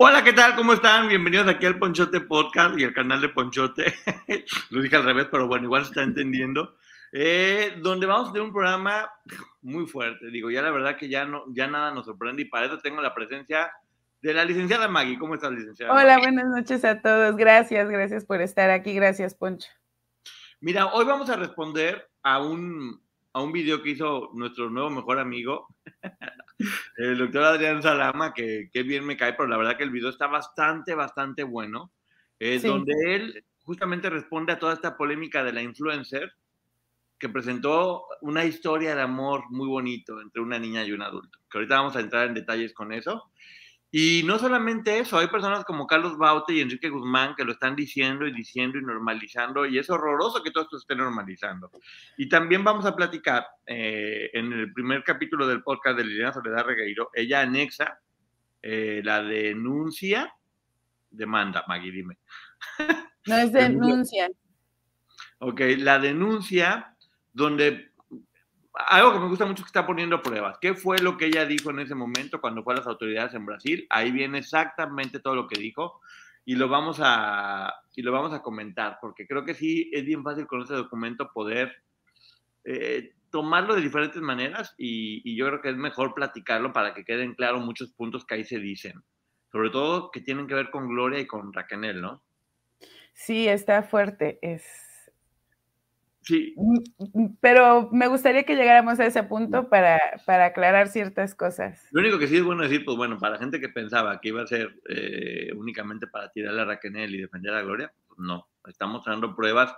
Hola, ¿qué tal? ¿Cómo están? Bienvenidos aquí al Ponchote Podcast y al canal de Ponchote. Lo dije al revés, pero bueno, igual se está entendiendo. Eh, donde vamos a tener un programa muy fuerte. Digo, ya la verdad que ya, no, ya nada nos sorprende y para eso tengo la presencia de la licenciada Maggie. ¿Cómo estás, licenciada? Hola, buenas noches a todos. Gracias, gracias por estar aquí. Gracias, Poncho. Mira, hoy vamos a responder a un, a un video que hizo nuestro nuevo mejor amigo, el doctor Adrián Salama, que, que, bien me cae, pero la verdad que el video está bastante, bastante bueno, es donde él justamente responde a toda esta polémica de la influencer, que presentó una historia de amor muy bonito entre una niña y un adulto, que ahorita vamos a entrar en detalles con eso. Y no solamente eso, hay personas como Carlos Baute y Enrique Guzmán que lo están diciendo y diciendo y normalizando, y es horroroso que todo esto esté normalizando. Y también vamos a platicar eh, en el primer capítulo del podcast de Liliana Soledad Regueiro, ella anexa eh, la denuncia, demanda, Maggie, dime. No es denuncia. ok, la denuncia donde algo que me gusta mucho es que está poniendo pruebas. ¿Qué fue lo que ella dijo en ese momento cuando fue a las autoridades en Brasil? Ahí viene exactamente todo lo que dijo y lo vamos a, y lo vamos a comentar, porque creo que sí es bien fácil con ese documento poder eh, tomarlo de diferentes maneras y, y, yo creo que es mejor platicarlo para que queden claros muchos puntos que ahí se dicen, sobre todo que tienen que ver con Gloria y con Raquel, ¿no? Sí, está fuerte, es Sí. Mm, mm, pero me gustaría que llegáramos a ese punto para, para, aclarar ciertas cosas. Lo único que sí es bueno decir, pues bueno, para la gente que pensaba que iba a ser eh, únicamente para tirarle a Raquel y defender a Gloria, pues no, estamos dando pruebas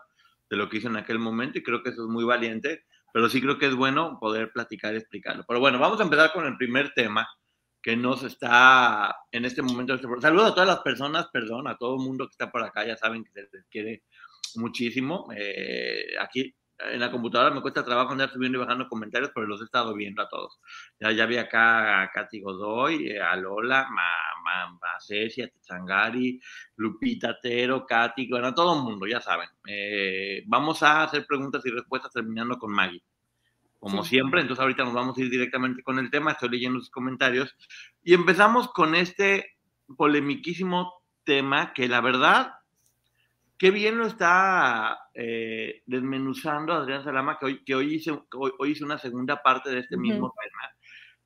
de lo que hizo en aquel momento y creo que eso es muy valiente, pero sí creo que es bueno poder platicar y explicarlo. Pero bueno, vamos a empezar con el primer tema que nos está en este momento. Saludos a todas las personas, perdón, a todo el mundo que está por acá, ya saben que se les quiere muchísimo. Eh, aquí en la computadora me cuesta trabajo andar subiendo y bajando comentarios, pero los he estado viendo a todos. Ya, ya vi acá a Katy Godoy, eh, a Lola, a Ceci, a Lupita Tero, Katy, bueno, a todo el mundo, ya saben. Eh, vamos a hacer preguntas y respuestas terminando con Maggie. Como siempre, entonces ahorita nos vamos a ir directamente con el tema, estoy leyendo sus comentarios y empezamos con este polemiquísimo tema que la verdad Qué bien lo está eh, desmenuzando Adrián Salama, que hoy, que hoy, hice, hoy, hice una segunda parte de este mismo tema.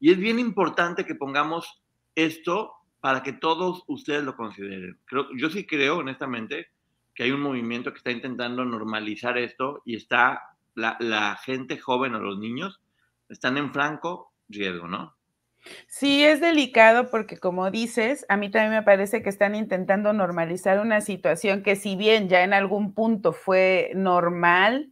Y es bien importante que pongamos esto para que todos ustedes lo consideren. Creo, yo sí creo, honestamente, que hay un movimiento que está intentando normalizar esto y está la, la gente joven o los niños están en franco riesgo, ¿no? Sí, es delicado porque como dices, a mí también me parece que están intentando normalizar una situación que si bien ya en algún punto fue normal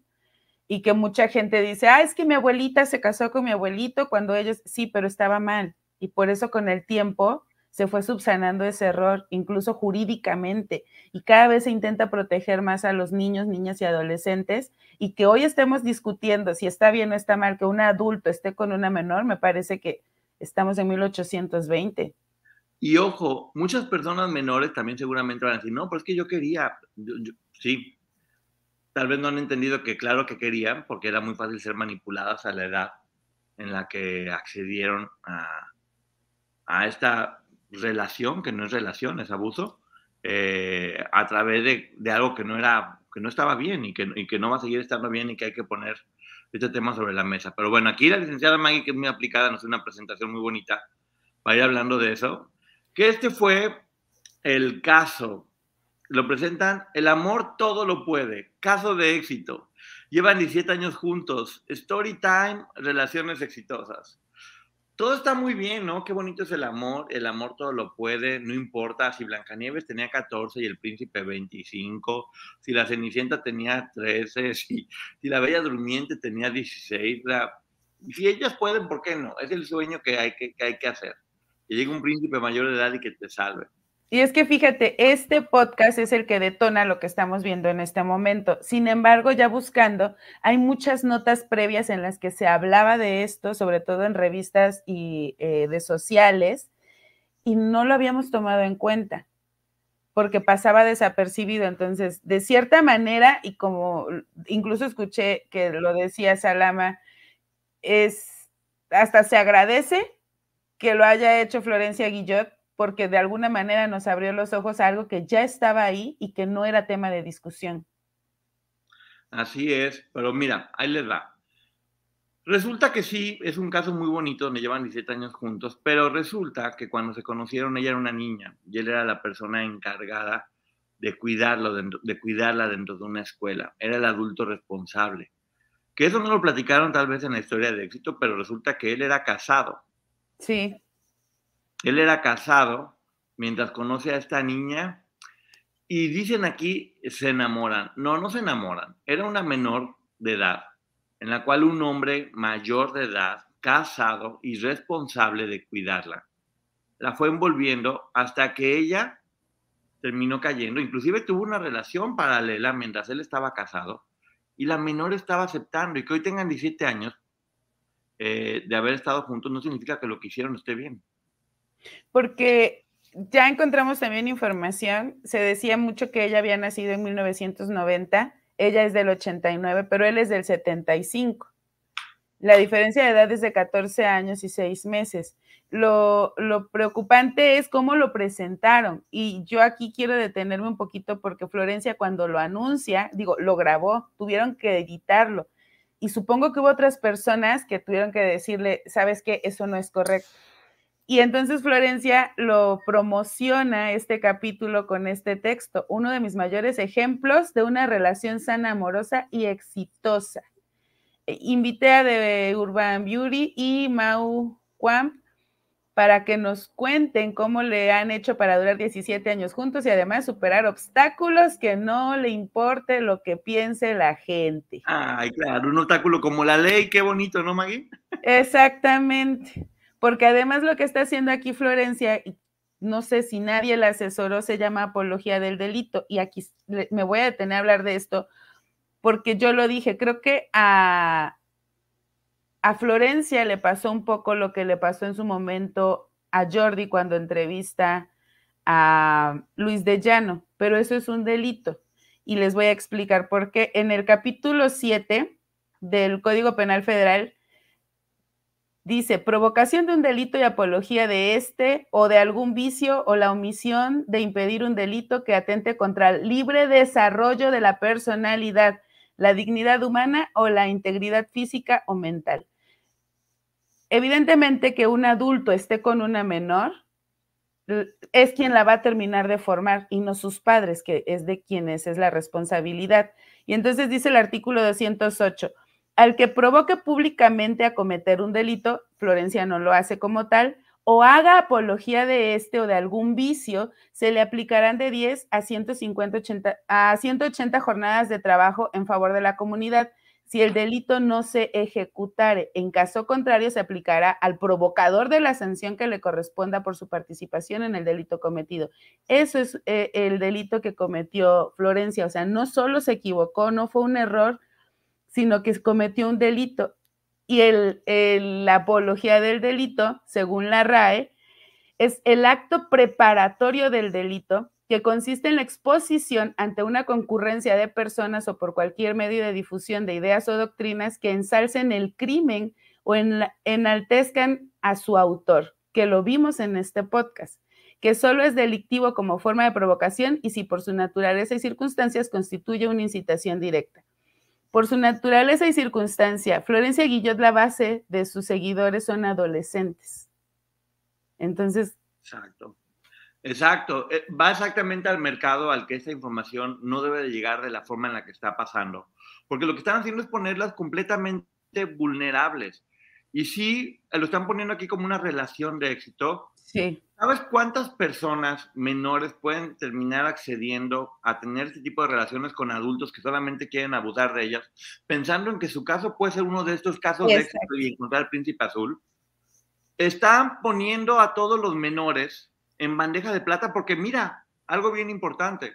y que mucha gente dice, ah, es que mi abuelita se casó con mi abuelito cuando ellos, sí, pero estaba mal. Y por eso con el tiempo se fue subsanando ese error, incluso jurídicamente, y cada vez se intenta proteger más a los niños, niñas y adolescentes, y que hoy estemos discutiendo si está bien o está mal que un adulto esté con una menor, me parece que Estamos en 1820. Y ojo, muchas personas menores también seguramente van a decir, no, pero es que yo quería, sí, tal vez no han entendido que claro que querían, porque era muy fácil ser manipuladas a la edad en la que accedieron a, a esta relación, que no es relación, es abuso, eh, a través de, de, algo que no era, que no estaba bien y que, y que no va a seguir estando bien y que hay que poner este tema sobre la mesa. Pero bueno, aquí la licenciada Maggie, que es muy aplicada, nos hace una presentación muy bonita para ir hablando de eso. Que este fue el caso. Lo presentan, el amor todo lo puede, caso de éxito. Llevan 17 años juntos, story time, relaciones exitosas todo está muy bien, ¿no? Qué bonito es el amor, el amor todo lo puede, no importa si Blancanieves tenía 14 y el príncipe 25, si la Cenicienta tenía 13, si, si la Bella Durmiente tenía 16, si ellas pueden, ¿por qué no? Es el sueño que hay que, que hay que hacer. Que llegue un príncipe mayor de edad y que te salve. Y es que fíjate, este podcast es el que detona lo que estamos viendo en este momento. Sin embargo, ya buscando, hay muchas notas previas en las que se hablaba de esto, sobre todo en revistas y eh, de sociales, y no lo habíamos tomado en cuenta porque pasaba desapercibido. Entonces, de cierta manera, y como incluso escuché que lo decía Salama, es hasta se agradece que lo haya hecho Florencia Guillot porque de alguna manera nos abrió los ojos a algo que ya estaba ahí y que no era tema de discusión. Así es, pero mira, ahí les va. Resulta que sí, es un caso muy bonito donde llevan 17 años juntos, pero resulta que cuando se conocieron ella era una niña y él era la persona encargada de, cuidarlo de cuidarla dentro de una escuela, era el adulto responsable. Que eso no lo platicaron tal vez en la historia de éxito, pero resulta que él era casado. Sí. Él era casado mientras conoce a esta niña y dicen aquí se enamoran. No, no se enamoran. Era una menor de edad en la cual un hombre mayor de edad, casado y responsable de cuidarla, la fue envolviendo hasta que ella terminó cayendo. Inclusive tuvo una relación paralela mientras él estaba casado y la menor estaba aceptando. Y que hoy tengan 17 años eh, de haber estado juntos no significa que lo que hicieron esté bien. Porque ya encontramos también información, se decía mucho que ella había nacido en 1990 ella es del 89, pero él es del 75. La diferencia de edad es de 14 años y 6 meses. Lo, lo, preocupante es cómo lo presentaron. Y yo aquí quiero detenerme un poquito porque Florencia cuando lo anuncia, digo, lo grabó, tuvieron que editarlo. Y supongo que hubo otras personas que tuvieron que decirle, sabes que eso no es correcto. Y entonces Florencia lo promociona este capítulo con este texto, uno de mis mayores ejemplos de una relación sana, amorosa y exitosa. E, invité a The Urban Beauty y Mau Kwam para que nos cuenten cómo le han hecho para durar 17 años juntos y además superar obstáculos que no le importe lo que piense la gente. Ay, claro, un obstáculo como la ley, qué bonito, ¿no, Maggie? Exactamente porque además lo que está haciendo aquí Florencia, no sé si nadie la asesoró, se llama apología del delito, y aquí me voy a detener a hablar de esto, porque yo lo dije, creo que a, a Florencia le pasó un poco lo que le pasó en su momento a Jordi cuando entrevista a Luis de Llano, pero eso es un delito. Y les voy a explicar por qué. En el capítulo 7 del Código Penal Federal Dice, provocación de un delito y apología de este o de algún vicio o la omisión de impedir un delito que atente contra el libre desarrollo de la personalidad, la dignidad humana o la integridad física o mental. Evidentemente que un adulto esté con una menor es quien la va a terminar de formar y no sus padres, que es de quienes es la responsabilidad. Y entonces dice el artículo 208, al que provoque públicamente a cometer un delito, Florencia no lo hace como tal, o haga apología de este o de algún vicio, se le aplicarán de 10 a 150, a 180 jornadas de trabajo en favor de la comunidad si el delito no se ejecutare. En caso contrario, se aplicará al provocador de la sanción que le corresponda por su participación en el delito cometido. Eso es eh, el delito que cometió Florencia. O sea, no solo se equivocó, no fue un error, sino que cometió un delito. Y el, la apología del delito, según la RAE, es el acto preparatorio del delito que consiste en la exposición ante una concurrencia de personas o por cualquier medio de difusión de ideas o doctrinas que ensalcen el crimen o enaltezcan a su autor, que lo vimos en este podcast, que solo es delictivo como forma de provocación y si por su naturaleza y circunstancias constituye una incitación directa. Por su naturaleza y circunstancia, Florencia Guillot, la base de sus seguidores son adolescentes. Entonces. Exacto. Exacto. Eh, va exactamente al mercado al que esa información no debe de llegar de la forma en la que está pasando. Porque lo que están haciendo es ponerlas completamente vulnerables. Y sí, lo están poniendo aquí como una relación de éxito. Sí. ¿Sabes cuántas personas menores pueden terminar accediendo a tener este tipo de relaciones con adultos que solamente quieren abusar de ellas, pensando en que su caso puede ser uno de estos casos de éxito y encontrar al príncipe azul? Están poniendo a todos los menores en bandeja de plata porque mira, algo bien importante.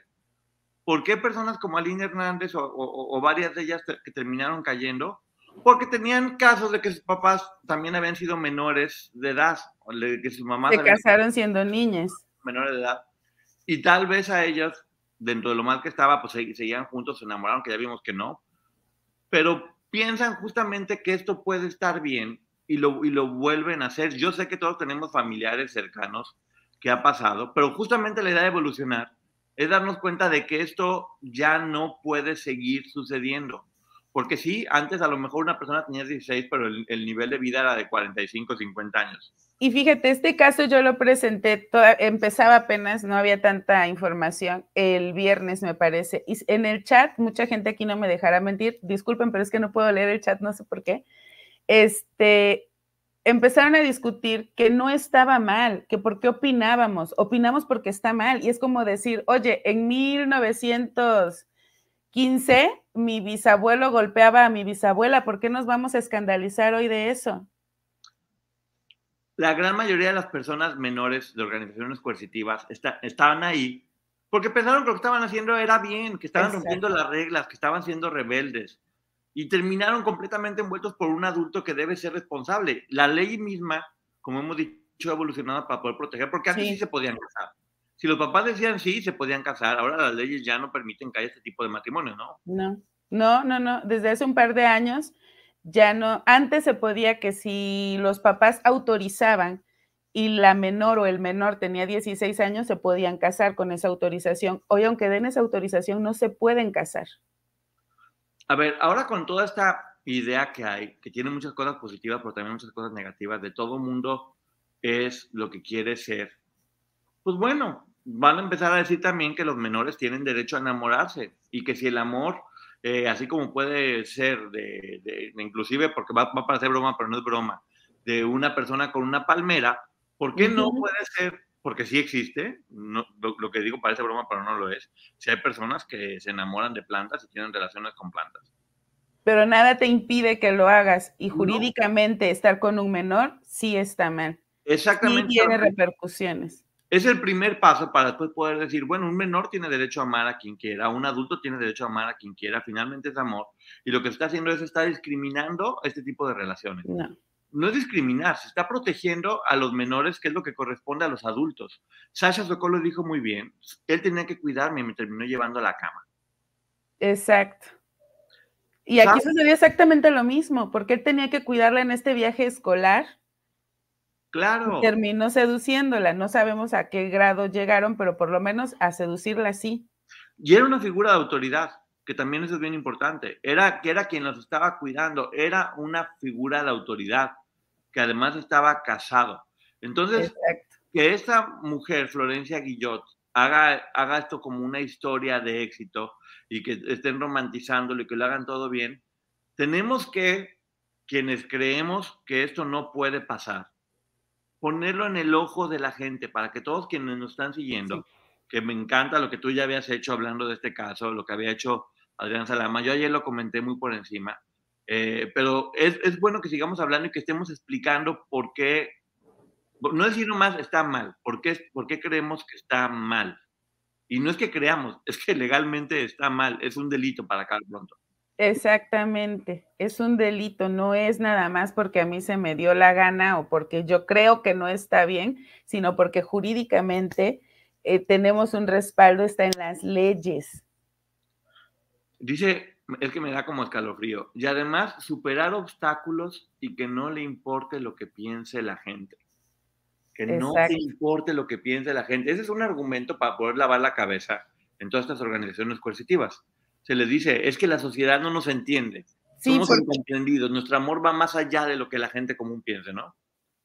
¿Por qué personas como Aline Hernández o varias de ellas que terminaron cayendo? Porque tenían casos de que sus papás también habían sido menores de edad, de que sus mamás se casaron siendo niñas. Menores de edad. Y tal vez a ellas, dentro de lo mal que estaba, pues seguían juntos, se enamoraron, que ya vimos que no. Pero piensan justamente que esto puede estar bien y lo, y lo vuelven a hacer. Yo sé que todos tenemos familiares cercanos que ha pasado, pero justamente la idea de evolucionar es darnos cuenta de que esto ya no puede seguir sucediendo. Porque sí, antes a lo mejor una persona tenía 16, pero el, nivel de vida era de 45, 50 años. Y fíjate, este caso yo lo presenté, empezaba apenas, no había tanta información, el viernes me parece. Y en el chat, mucha gente aquí no me dejará mentir, disculpen, pero es que no puedo leer el chat, no sé por qué. Este, empezaron a discutir que no estaba mal, que por qué opinábamos. Opinamos porque está mal. Y es como decir, oye, en 1915 mi bisabuelo golpeaba a mi bisabuela, ¿por qué nos vamos a escandalizar hoy de eso? La gran mayoría de las personas menores de organizaciones coercitivas estaban ahí porque pensaron que lo que estaban haciendo era bien, que estaban rompiendo las reglas, que estaban siendo rebeldes y terminaron completamente envueltos por un adulto que debe ser responsable. La ley misma, como hemos dicho, ha evolucionado para poder proteger, porque antes sí, se podían casar. Si los papás decían sí, se podían casar, ahora las leyes ya no permiten que haya este tipo de matrimonio, ¿no? No, no, no, no. Desde hace un par de años ya no. Antes se podía que si los papás autorizaban y la menor o el menor tenía 16 años, se podían casar con esa autorización. Hoy, aunque den esa autorización, no se pueden casar. A ver, ahora con toda esta idea que hay, que tiene muchas cosas positivas, pero también muchas cosas negativas, de todo mundo es lo que quiere ser, pues bueno, van a empezar a decir también que los menores tienen derecho a enamorarse y que si el amor, eh, así como puede ser de, inclusive, porque va, va, a parecer broma, pero no es broma, de una persona con una palmera, ¿por qué no puede ser porque sí existe, no, lo, que digo parece broma, pero no lo es. Si hay personas que se enamoran de plantas y tienen relaciones con plantas. Pero nada te impide que lo hagas y jurídicamente estar con un menor sí está mal. Exactamente. Sí tiene repercusiones. Es el primer paso para después poder decir, bueno, un menor tiene derecho a amar a quien quiera, un adulto tiene derecho a amar a quien quiera, finalmente es amor. Y lo que está haciendo es estar discriminando este tipo de relaciones. No no es discriminar, se está protegiendo a los menores, que es lo que corresponde a los adultos. Sasha Sokolo dijo muy bien, él tenía que cuidarme y me terminó llevando a la cama. Exacto. Y aquí sucedió exactamente lo mismo, porque él tenía que cuidarla en este viaje escolar. Claro. Terminó seduciéndola. No sabemos a qué grado llegaron, pero por lo menos a seducirla sí. Y era una figura de autoridad que también eso es bien importante, era que era quien los estaba cuidando, era una figura de autoridad, que además estaba casado. Entonces, que esta mujer, Florencia Guillot, haga, haga esto como una historia de éxito y que estén romantizándolo y que lo hagan todo bien, tenemos que, quienes creemos que esto no puede pasar, ponerlo en el ojo de la gente para que todos quienes nos están siguiendo, que me encanta lo que tú ya habías hecho hablando de este caso, lo que había hecho Adrián Salama. Yo ayer lo comenté muy por encima, eh, pero es, es, bueno que sigamos hablando y que estemos explicando por qué, no decir nomás está mal, por qué, por qué creemos que está mal. Y no es que creamos, es que legalmente está mal, es un delito para acá pronto. Exactamente, es un delito, no es nada más porque a mí se me dio la gana o porque yo creo que no está bien, sino porque jurídicamente eh, tenemos un respaldo, está en las leyes. Dice, es que me da como escalofrío. Y además, superar obstáculos y que no le importe lo que piense la gente. Que no le importe lo que piense la gente. Ese es un argumento para poder lavar la cabeza en todas estas organizaciones coercitivas. Se les dice, es que la sociedad no nos entiende. Somos incomprendidos. Nuestro amor va más allá de lo que la gente común piense, ¿no?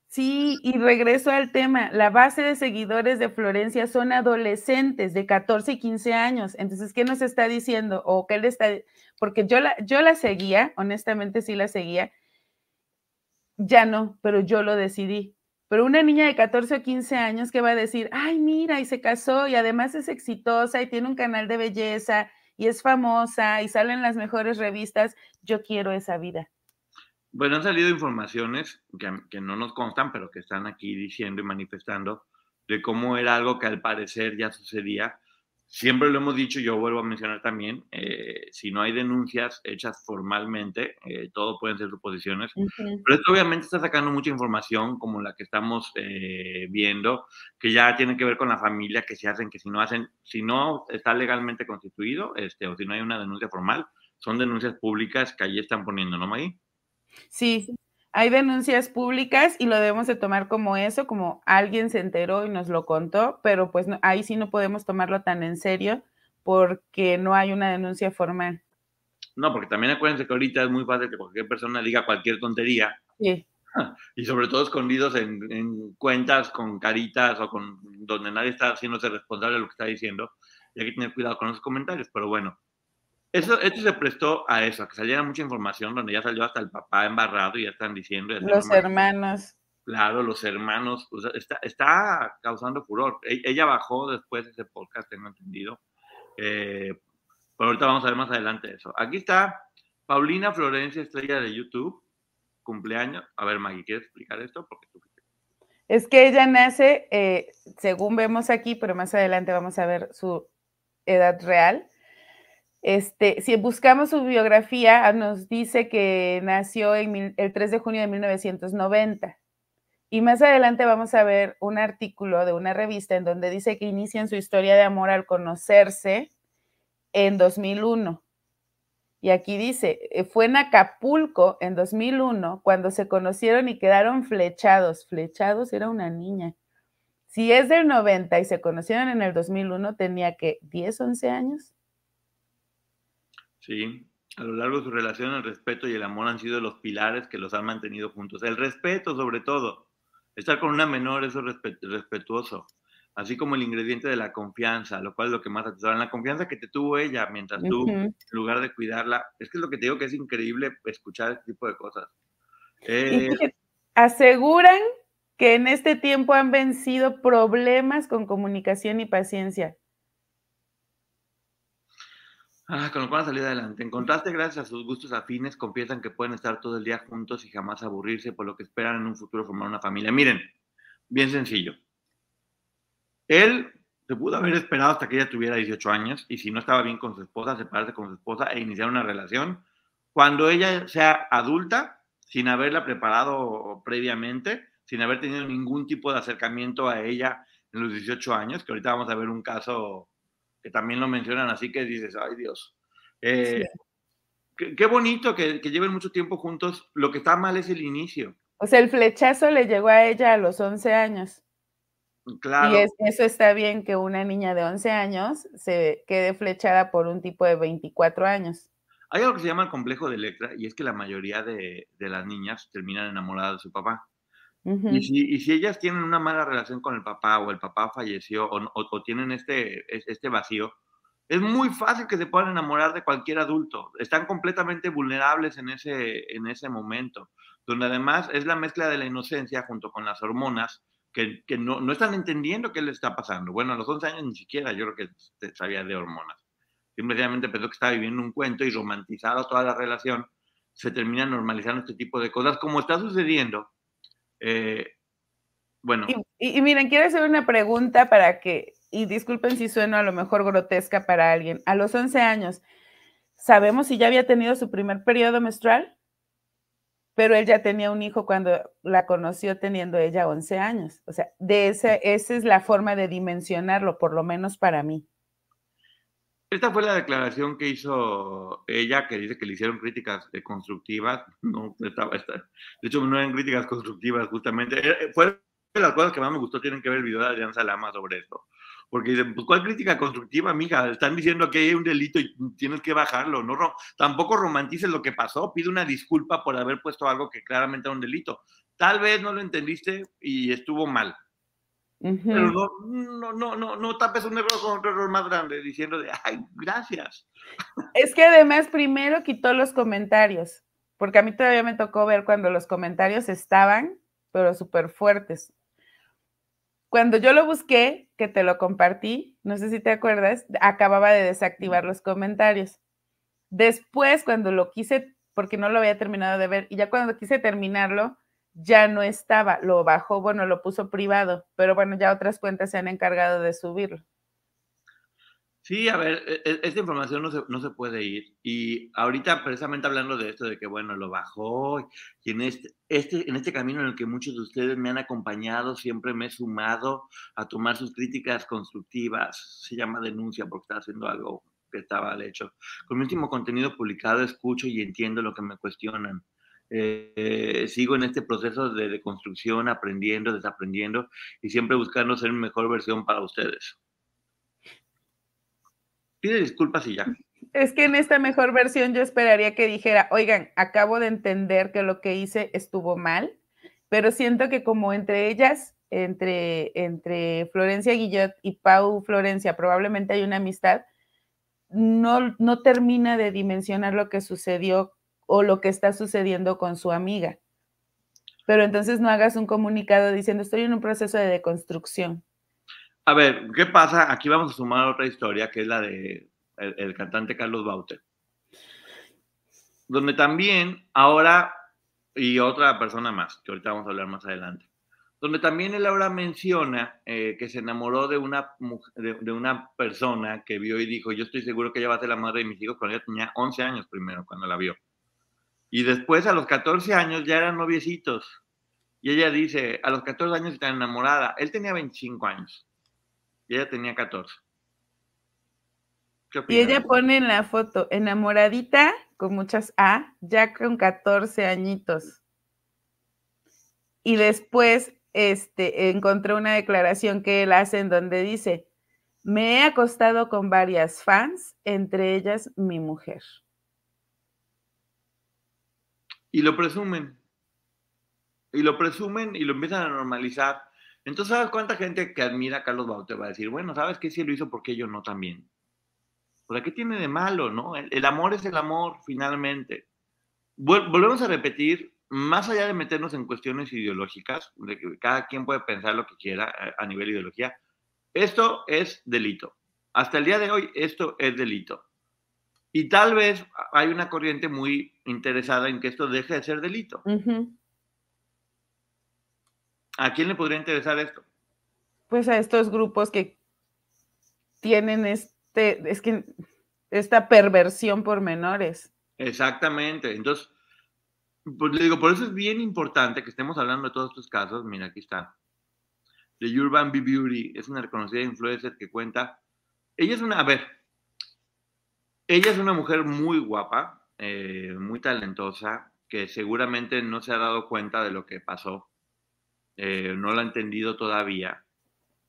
Sí, y regreso al tema, la base de seguidores de Florencia son adolescentes de 14 y 15 años. Entonces, ¿qué nos está diciendo? O qué le está porque yo la yo la seguía, honestamente sí la seguía. Ya no, pero yo lo decidí. Pero una niña de 14 o 15 años que va a decir, "Ay, mira, y se casó y además es exitosa y tiene un canal de belleza y es famosa y sale en las mejores revistas, yo quiero esa vida." Bueno, han salido informaciones que, no nos constan, pero que están aquí diciendo y manifestando de cómo era algo que al parecer ya sucedía. Siempre lo hemos dicho, yo vuelvo a mencionar también, eh, si no hay denuncias hechas formalmente, eh, todo pueden ser suposiciones, pero esto obviamente está sacando mucha información como la que estamos eh, viendo, que ya tiene que ver con la familia, que se hacen, que si no hacen, si no está legalmente constituido, este, o si no hay una denuncia formal, son denuncias públicas que ahí están poniendo, ¿no, Maggie? Sí, hay denuncias públicas y lo debemos de tomar como eso, como alguien se enteró y nos lo contó, pero pues ahí sí no podemos tomarlo tan en serio porque no hay una denuncia formal. No, porque también acuérdense que ahorita es muy fácil que cualquier persona diga cualquier tontería. Sí. Y sobre todo escondidos en, cuentas con caritas o con donde nadie está haciéndose responsable de lo que está diciendo. Y hay que tener cuidado con los comentarios. Pero bueno, eso, esto se prestó a eso, a que saliera mucha información donde ya salió hasta el papá embarrado y ya están diciendo. los hermanos. Claro, los hermanos. está, está causando furor. E, ella bajó después de ese podcast, tengo entendido. Eh, pero ahorita vamos a ver más adelante eso. Aquí está Paulina Florencia, estrella de YouTube, cumpleaños. A ver, Maggie, ¿quieres explicar esto? Porque tú... Es que ella nace, eh, según vemos aquí, pero más adelante vamos a ver su edad real. Este, si buscamos su biografía, nos dice que nació el 3 de junio de 1990. Y más adelante vamos a ver un artículo de una revista en donde dice que inician su historia de amor al conocerse en 2001. Y aquí dice, eh, fue en Acapulco en 2001 cuando se conocieron y quedaron flechados. Flechados era una niña. Si es del 90 y se conocieron en el 2001, tenía que 10, 11 años. Sí, a lo largo de su relación el respeto y el amor han sido los pilares que los han mantenido juntos. El respeto sobre todo. Estar con una menor, eso es respetuoso. Así como el ingrediente de la confianza, lo cual es lo que más atesora. La confianza que te tuvo ella mientras tú, en lugar de cuidarla, es que es lo que te digo que es increíble escuchar este tipo de cosas. Eh, aseguran que en este tiempo han vencido problemas con comunicación y paciencia. Ah, con lo cual han adelante. En contraste, gracias a sus gustos afines, confiesan que pueden estar todo el día juntos y jamás aburrirse, por lo que esperan en un futuro formar una familia. Miren, bien sencillo. Él se pudo haber esperado hasta que ella tuviera 18 años y si no estaba bien con su esposa, separarse con su esposa e iniciar una relación. Cuando ella sea adulta, sin haberla preparado previamente, sin haber tenido ningún tipo de acercamiento a ella en los 18 años, que ahorita vamos a ver un caso que también lo mencionan así que dices, ay Dios. Eh, qué, bonito que, lleven mucho tiempo juntos. Lo que está mal es el inicio. O sea, el flechazo le llegó a ella a los 11 años. Claro. Y eso está bien que una niña de 11 años se quede flechada por un tipo de 24 años. Hay algo que se llama el complejo de Electra y es que la mayoría de, de las niñas terminan enamoradas de su papá y, si, ellas tienen una mala relación con el papá o el papá falleció o, tienen este, este vacío, es muy fácil que se puedan enamorar de cualquier adulto. Están completamente vulnerables en ese, en ese momento, donde además es la mezcla de la inocencia junto con las hormonas que, que no, no, están entendiendo qué le está pasando. Bueno, a los 11 años ni siquiera yo creo que sabía de hormonas. Simplemente pensó que estaba viviendo un cuento y romantizado toda la relación, se termina normalizando este tipo de cosas, como está sucediendo eh, bueno. Y, miren, quiero hacer una pregunta para que, y disculpen si sueno a lo mejor grotesca para alguien. A los 11 años, ¿sabemos si ya había tenido su primer periodo menstrual? Pero él ya tenía un hijo cuando la conoció teniendo ella 11 años. O sea, de esa, esa es la forma de dimensionarlo, por lo menos para mí. Esta fue la declaración que hizo ella, que dice que le hicieron críticas eh, constructivas. No, estaba, de hecho, no eran críticas constructivas, justamente. Eh, fue de las cosas que más me gustó, tienen que ver el video de Adrián Salama sobre esto. Porque dicen, pues, ¿cuál crítica constructiva, mija? Están diciendo que hay un delito y tienes que bajarlo. No, tampoco romantices lo que pasó. Pide una disculpa por haber puesto algo que claramente era un delito. Tal vez no lo entendiste y estuvo mal. Pero no, no, no, no, tapes un error con otro error más grande diciendo de, ay, gracias. Es que además primero quitó los comentarios, porque a mí todavía me tocó ver cuando los comentarios estaban, pero súper fuertes. Cuando yo lo busqué, que te lo compartí, no sé si te acuerdas, acababa de desactivar los comentarios. Después, cuando lo quise, porque no lo había terminado de ver, y ya cuando quise terminarlo, ya no estaba, lo bajó, bueno, lo puso privado, pero bueno, ya otras cuentas se han encargado de subirlo. Sí, a ver, e, e, esta información no se, no se, puede ir. Y ahorita precisamente hablando de esto, de que bueno, lo bajó, y en este, este, en este camino en el que muchos de ustedes me han acompañado, siempre me he sumado a tomar sus críticas constructivas. Se llama denuncia porque está haciendo algo que estaba mal hecho. Con mi último contenido publicado escucho y entiendo lo que me cuestionan Eh, sigo en este proceso de, de, construcción, aprendiendo, desaprendiendo y siempre buscando ser mejor versión para ustedes. Pide disculpas y ya. Es que en esta mejor versión yo esperaría que dijera, oigan, acabo de entender que lo que hice estuvo mal, pero siento que como entre ellas, entre, entre Florencia Guillot y Pau Florencia, probablemente hay una amistad, no, no termina de dimensionar lo que sucedió o lo que está sucediendo con su amiga. Pero entonces no hagas un comunicado diciendo estoy en un proceso de deconstrucción. A ver, ¿qué pasa? Aquí vamos a sumar otra historia que es la de el, cantante Carlos Baute. Donde también ahora, y otra persona más, que ahorita vamos a hablar más adelante, donde también él ahora menciona eh, que se enamoró de una, de, de, una persona que vio y dijo, yo estoy seguro que ella va a ser la madre de mis hijos cuando ella tenía 11 años primero, cuando la vio. Y después a los 14 años ya eran noviecitos. Y ella dice, a los 14 años está enamorada. Él tenía 25 años y ella tenía 14. y ella pone en la foto, enamoradita, con muchas A, ya con 14 añitos. Y después este, encontré una declaración que él hace en donde dice, me he acostado con varias fans, entre ellas mi mujer. Y lo presumen. Y lo presumen y lo empiezan a normalizar. Entonces, ¿sabes cuánta gente que admira a Carlos Baute va a decir, bueno, ¿sabes qué? Si lo hizo, ¿por qué yo no también? Sea, ¿qué tiene de malo, no? El, amor es el amor, finalmente. volvemos a repetir, más allá de meternos en cuestiones ideológicas, de que cada quien puede pensar lo que quiera a, a nivel ideología, esto es delito. Hasta el día de hoy, esto es delito. Y tal vez hay una corriente muy interesada en que esto deje de ser delito. ¿A quién le podría interesar esto? Pues a estos grupos que tienen este, es que esta perversión por menores. Exactamente. Entonces, pues le digo, por eso es bien importante que estemos hablando de todos estos casos. Mira, aquí está. The Urban Bee Beauty es una reconocida influencer que cuenta. Ella es una, a ver, ella es una mujer muy guapa, eh, muy talentosa, que seguramente no se ha dado cuenta de lo que pasó, eh, no lo ha entendido todavía,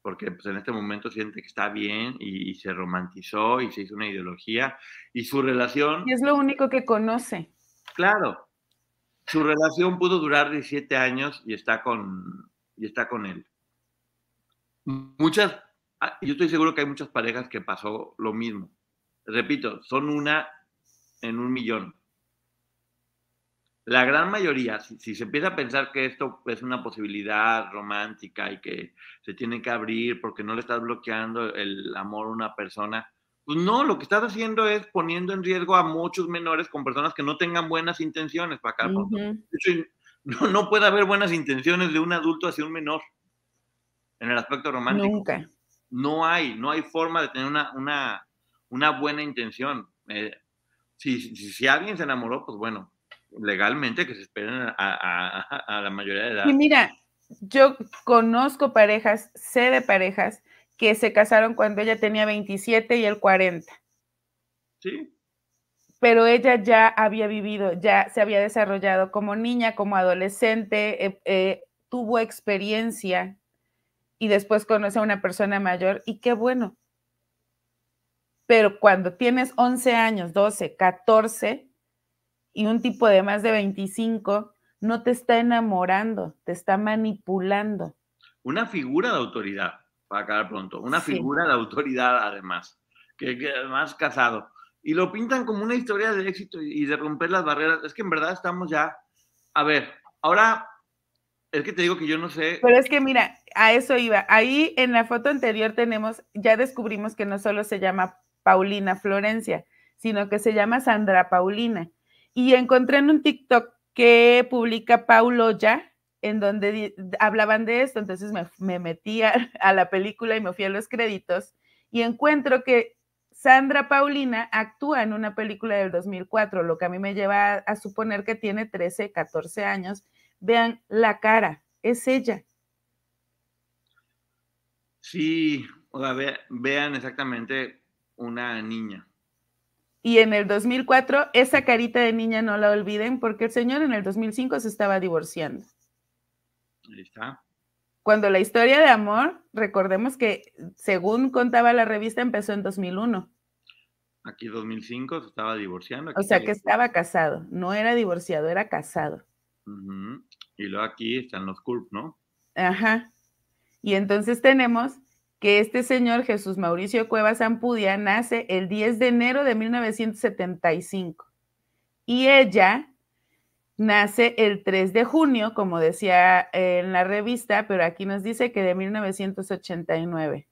porque pues, en este momento siente que está bien y, se romantizó y se hizo una ideología y su relación... Y es lo único que conoce. Claro, su relación pudo durar 17 años y está con, y está con él. Muchas, ah, yo estoy seguro que hay muchas parejas que pasó lo mismo repito, son una en un millón. La gran mayoría, si, se empieza a pensar que esto es una posibilidad romántica y que se tiene que abrir porque no le estás bloqueando el amor a una persona, pues no, lo que estás haciendo es poniendo en riesgo a muchos menores con personas que no tengan buenas intenciones para acá. no, no puede haber buenas intenciones de un adulto hacia un menor en el aspecto romántico. Nunca. No hay, no hay forma de tener una, una una buena intención. Eh, si, si, alguien se enamoró, pues bueno, legalmente que se esperen a, la mayoría de edad. Y mira, yo conozco parejas, sé de parejas que se casaron cuando ella tenía 27 y él 40. Sí. Pero ella ya había vivido, ya se había desarrollado como niña, como adolescente, eh, eh, tuvo experiencia y después conoce a una persona mayor y qué bueno, pero cuando tienes 11 años, 12, 14 y un tipo de más de 25, no te está enamorando, te está manipulando. Una figura de autoridad, para acabar pronto, una figura de autoridad además, que, además casado. Y lo pintan como una historia de éxito y de romper las barreras. Es que en verdad estamos ya, a ver, ahora es que te digo que yo no sé. Pero es que mira, a eso iba. Ahí en la foto anterior tenemos, ya descubrimos que no solo se llama Paulina Florencia, sino que se llama Sandra Paulina. Y encontré en un TikTok que publica Paulo ya, en donde hablaban de esto, entonces me, metí a, la película y me fui a los créditos y encuentro que Sandra Paulina actúa en una película del 2004, lo que a mí me lleva a, a suponer que tiene 13, 14 años. Vean la cara, es ella. Sí, o sea, vean exactamente una niña. Y en el 2004, esa carita de niña no la olviden porque el señor en el 2005 se estaba divorciando. Ahí está. Cuando la historia de amor, recordemos que según contaba la revista, empezó en 2001. Aquí 2005 se estaba divorciando. o sea que estaba casado, no era divorciado, era casado. Y luego aquí están los CURP, ¿no? Ajá. Y entonces tenemos que este señor Jesús Mauricio Cuevas Ampudia nace el 10 de enero de 1975 y ella nace el 3 de junio, como decía en la revista, pero aquí nos dice que de 1989.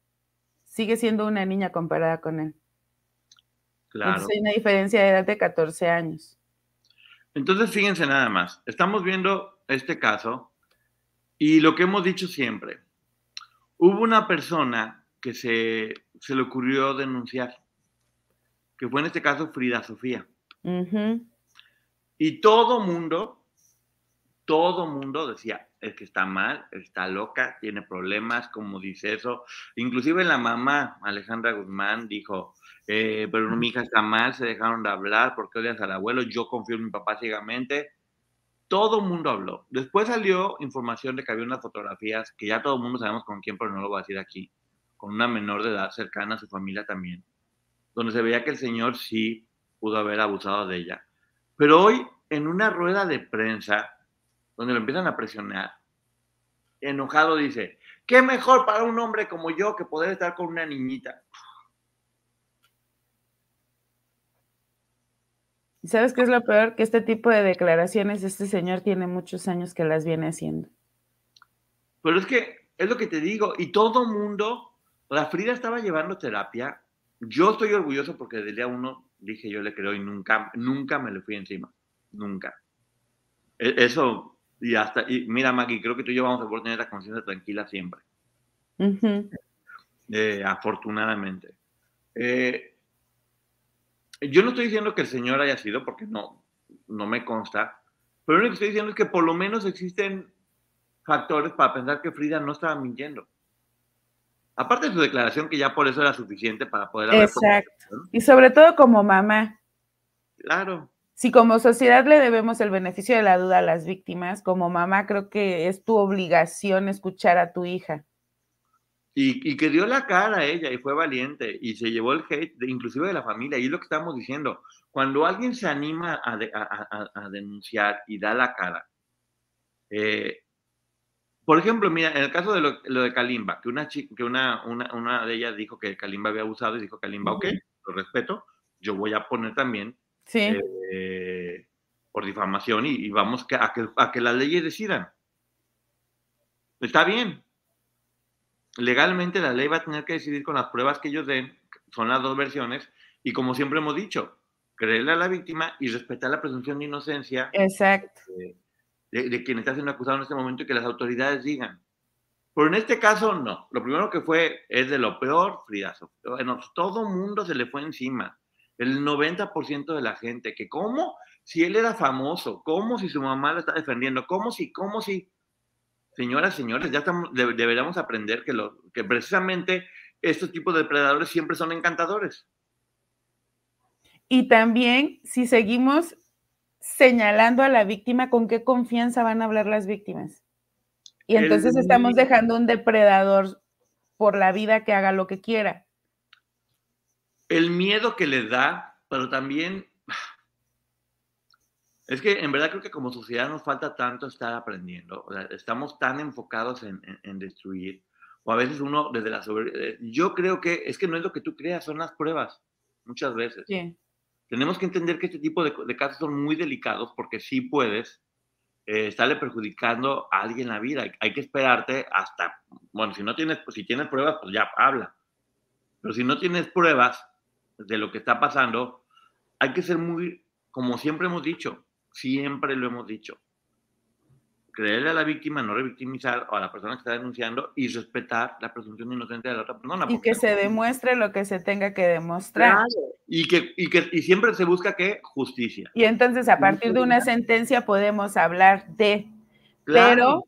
Sigue siendo una niña comparada con él. Claro. hay una diferencia de edad de 14 años. Entonces, fíjense nada más, estamos viendo este caso y lo que hemos dicho siempre, Hubo una persona que se, le ocurrió denunciar, que fue en este caso Frida Sofía. Y todo mundo, todo mundo decía, es que está mal, está loca, tiene problemas, como dice eso. Inclusive la mamá, Alejandra Guzmán, dijo, eh, pero mi hija está mal, se dejaron de hablar, porque odias al abuelo? Yo confío en mi papá ciegamente todo mundo habló. Después salió información de que había unas fotografías que ya todo el mundo sabemos con quién, pero no lo voy a decir aquí, con una menor de edad cercana a su familia también, donde se veía que el señor sí pudo haber abusado de ella. Pero hoy, en una rueda de prensa, donde lo empiezan a presionar, enojado dice, ¿qué mejor para un hombre como yo que poder estar con una niñita? ¿Y sabes qué es lo peor? Que este tipo de declaraciones este señor tiene muchos años que las viene haciendo. Pero es que es lo que te digo, y todo mundo, la Frida estaba llevando terapia. Yo estoy orgulloso porque desde el día uno dije yo le creo y nunca, nunca me le fui encima. Nunca. E, eso, y hasta, y mira Maggie, creo que tú y yo vamos a poder tener la conciencia tranquila siempre. Eh, afortunadamente. Eh, yo no estoy diciendo que el señor haya sido, porque no, no me consta, pero lo que estoy diciendo es que por lo menos existen factores para pensar que Frida no estaba mintiendo. Aparte de su declaración, que ya por eso era suficiente para poder... Exacto. Y sobre todo como mamá. Claro. Si como sociedad le debemos el beneficio de la duda a las víctimas, como mamá creo que es tu obligación escuchar a tu hija. Y, que dio la cara a ella y fue valiente y se llevó el hate, de, inclusive de la familia. Y es lo que estamos diciendo. Cuando alguien se anima a, denunciar y da la cara, eh, por ejemplo, mira, en el caso de lo, de Kalimba, que, una, que una, una, de ellas dijo que Kalimba había abusado y dijo Kalimba, ok, lo respeto, yo voy a poner también eh, por difamación y, vamos a, que, a que las leyes decidan. Está bien, legalmente la ley va a tener que decidir con las pruebas que ellos den, son las dos versiones, y como siempre hemos dicho, creerle a la víctima y respetar la presunción de inocencia Exacto. De, quien está siendo acusado en este momento y que las autoridades digan. Pero en este caso, no. Lo primero que fue es de lo peor, Fridazo. Bueno, todo mundo se le fue encima. El 90% de la gente, que cómo si él era famoso, cómo si su mamá lo está defendiendo, cómo si, cómo si, señoras, señores, ya estamos, deberíamos aprender que, lo, que precisamente estos tipos de depredadores siempre son encantadores. Y también, si seguimos señalando a la víctima, ¿con qué confianza van a hablar las víctimas? Y entonces estamos dejando un depredador por la vida que haga lo que quiera. El miedo que le da, pero también es que en verdad creo que como sociedad nos falta tanto estar aprendiendo. estamos tan enfocados en, destruir. O a veces uno desde la sobre... Eh, yo creo que es que no es lo que tú creas, son las pruebas. Muchas veces. Tenemos que entender que este tipo de, casos son muy delicados porque sí puedes eh, estarle perjudicando a alguien la vida. Hay, que esperarte hasta, bueno, si no tienes, pues si tienes pruebas, pues ya habla. Pero si no tienes pruebas de lo que está pasando, hay que ser muy, como siempre hemos dicho, siempre lo hemos dicho. Creerle a la víctima, no revictimizar a la persona que está denunciando y respetar la presunción de inocencia de la otra persona. Y que se demuestre lo que se tenga que demostrar. Y, que, y, que, y siempre se busca que justicia. Y entonces a partir de una sentencia podemos hablar de, pero,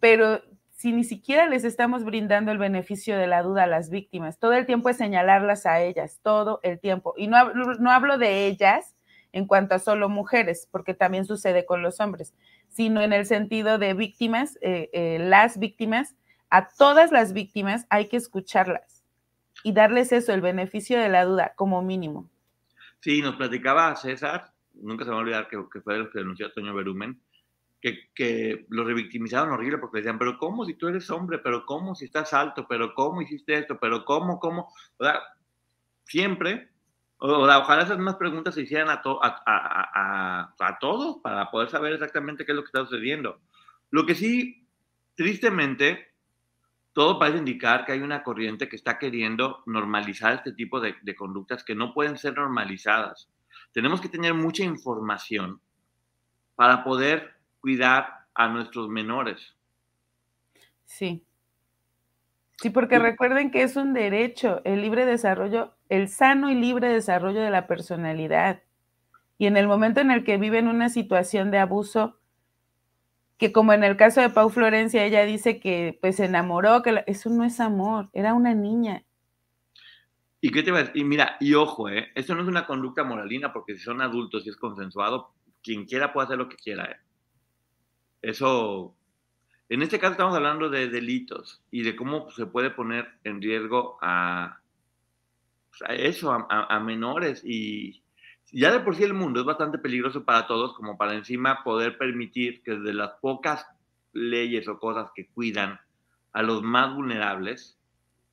pero si ni siquiera les estamos brindando el beneficio de la duda a las víctimas? Todo el tiempo es señalarlas a ellas, todo el tiempo. Y no, no hablo de ellas en cuanto a solo mujeres, porque también sucede con los hombres, sino en el sentido de víctimas, eh, eh, las víctimas, a todas las víctimas hay que escucharlas y darles eso, el beneficio de la duda, como mínimo. Sí, nos platicaba César, nunca se me va a olvidar que, que fue el que denunció a Toño Berumen, que, lo revictimizaron horrible porque decían, pero ¿cómo si tú eres hombre? ¿Pero cómo si estás alto? ¿Pero cómo hiciste esto? ¿Pero cómo? ¿Cómo? O sea, siempre, ojalá esas mismas preguntas se hicieran a, a, a, todos para poder saber exactamente qué es lo que está sucediendo. Lo que sí, tristemente, todo parece indicar que hay una corriente que está queriendo normalizar este tipo de, de conductas que no pueden ser normalizadas. Tenemos que tener mucha información para poder cuidar a nuestros menores. Sí. Sí, porque recuerden que es un derecho, el libre desarrollo, el sano y libre desarrollo de la personalidad. Y en el momento en el que viven una situación de abuso, que como en el caso de Pau Florencia, ella dice que pues se enamoró, que eso no es amor, era una niña. ¿Y qué te va a decir? Y mira, y ojo, ¿eh? esto no es una conducta moralina, porque si son adultos y es consensuado, quien quiera puede hacer lo que quiera. ¿eh? Eso, en este caso estamos hablando de delitos y de cómo se puede poner en riesgo a, eso, a, menores. Y ya de por sí el mundo es bastante peligroso para todos, como para encima poder permitir que de las pocas leyes o cosas que cuidan a los más vulnerables,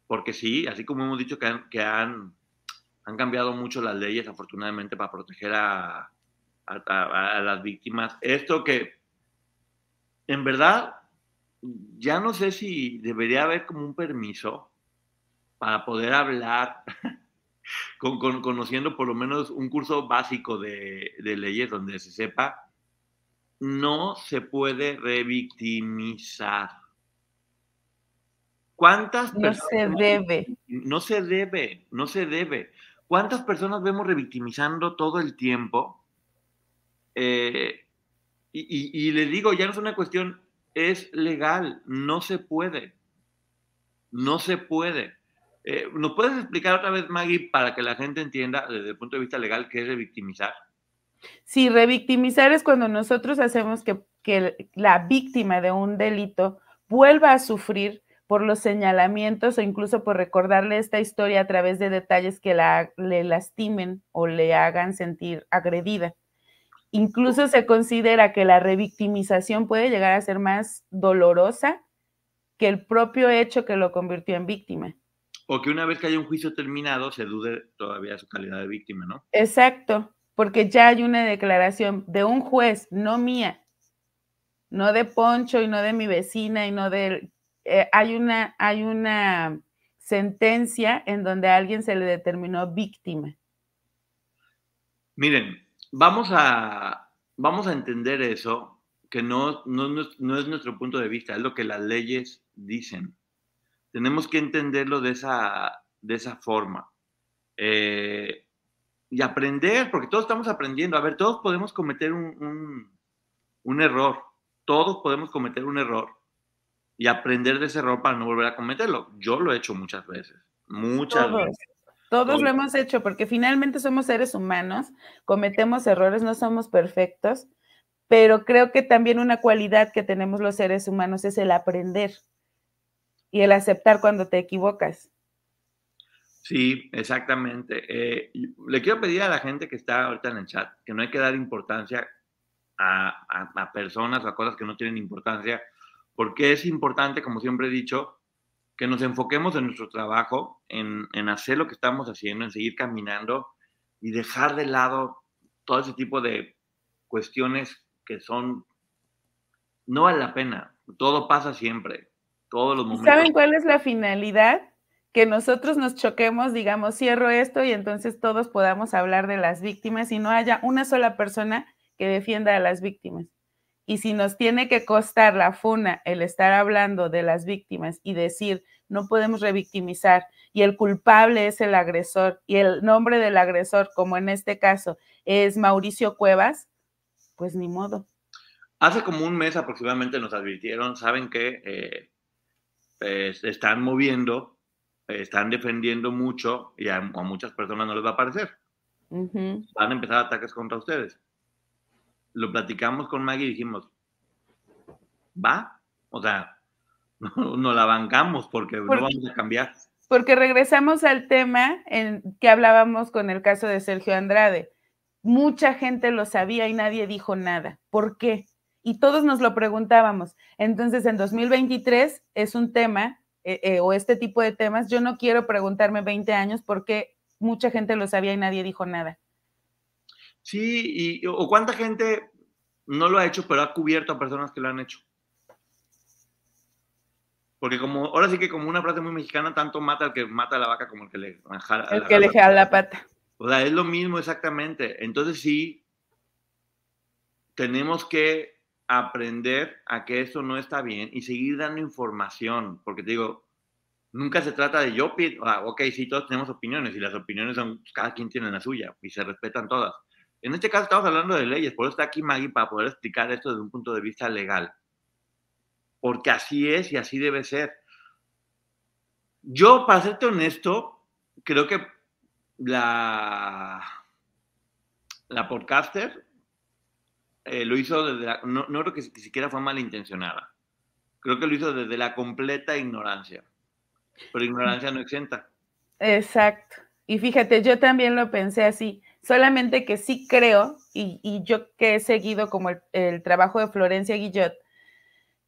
porque sí, así como hemos dicho que han cambiado mucho las leyes, afortunadamente, para proteger a, a, las víctimas. Esto que en verdad, ya no sé si debería haber como un permiso para poder hablar, con, conociendo por lo menos un curso básico de, leyes donde se sepa, no se puede revictimizar. ¿Cuántas personas? No se debe. No se debe, no se debe. ¿Cuántas personas vemos revictimizando todo el tiempo? Eh, y, le digo, ya no es una cuestión, es legal, no se puede. No se puede. Eh, ¿Nos puedes explicar otra vez, Maggie, para que la gente entienda desde el punto de vista legal qué es revictimizar? Sí, revictimizar es cuando nosotros hacemos que, la víctima de un delito vuelva a sufrir por los señalamientos o incluso por recordarle esta historia a través de detalles que la, le lastimen o le hagan sentir agredida. Incluso se considera que la revictimización puede llegar a ser más dolorosa que el propio hecho que lo convirtió en víctima. O que una vez que haya un juicio terminado se dude todavía su calidad de víctima, ¿no? Exacto, porque ya hay una declaración de un juez, no mía, no de Poncho y no de mi vecina y no de... Eh, hay, una, hay una sentencia en donde a alguien se le determinó víctima. Miren, vamos a, vamos a entender eso, que no, no, es nuestro punto de vista, es lo que las leyes dicen. Tenemos que entenderlo de esa, de esa forma. Eh, y aprender, porque todos estamos aprendiendo. A ver, todos podemos cometer un, error. Todos podemos cometer un error y aprender de ese error para no volver a cometerlo. Yo lo he hecho muchas veces. Muchas veces. Todos lo hemos hecho porque finalmente somos seres humanos, cometemos errores, no somos perfectos, pero creo que también una cualidad que tenemos los seres humanos es el aprender y el aceptar cuando te equivocas. Sí, exactamente. Eh, le quiero pedir a la gente que está ahorita en el chat que no hay que dar importancia a, a personas o a cosas que no tienen importancia, porque es importante, como siempre he dicho, que nos enfoquemos en nuestro trabajo, en, hacer lo que estamos haciendo, en seguir caminando y dejar de lado todo ese tipo de cuestiones que son, no vale la pena, todo pasa siempre, todos los momentos. ¿Saben cuál es la finalidad? Que nosotros nos choquemos, digamos, cierro esto y entonces todos podamos hablar de las víctimas y no haya una sola persona que defienda a las víctimas. Y si nos tiene que costar la funa el estar hablando de las víctimas y decir, no podemos revictimizar y el culpable es el agresor y el nombre del agresor, como en este caso, es Mauricio Cuevas, pues ni modo. Hace como un mes aproximadamente nos advirtieron, saben que eh, se están moviendo, están defendiendo mucho y a, muchas personas no les va a parecer. Van a empezar ataques contra ustedes. Lo platicamos con Maggie y dijimos, va, o sea, no, la bancamos porque, no vamos a cambiar. Porque regresamos al tema en que hablábamos con el caso de Sergio Andrade. Mucha gente lo sabía y nadie dijo nada. ¿Por qué? Y todos nos lo preguntábamos. Entonces, en 2023 es un tema, eh, eh, o este tipo de temas, yo no quiero preguntarme 20 años porque mucha gente lo sabía y nadie dijo nada. Sí, y, o cuánta gente no lo ha hecho, pero ha cubierto a personas que lo han hecho. Porque como, ahora sí que como una frase muy mexicana, tanto mata al que mata a la vaca como el que le jala, el que le jala la pata. O sea, es lo mismo exactamente. Entonces sí, tenemos que aprender a que eso no está bien y seguir dando información. Porque te digo, nunca se trata de yo, ok, sí, todos tenemos opiniones y las opiniones son, cada quien tiene la suya y se respetan todas. En este caso estamos hablando de leyes, por eso está aquí Maggie para poder explicar esto desde un punto de vista legal porque así es y así debe ser. Yo, para serte honesto, creo que la, la podcaster eh, lo hizo desde la, no, no creo que siquiera fue malintencionada. Creo que lo hizo desde la completa ignorancia. Pero ignorancia no exenta. Exacto. Y fíjate, yo también lo pensé así, solamente que sí creo, y, yo que he seguido como el, el, trabajo de Florencia Guillot,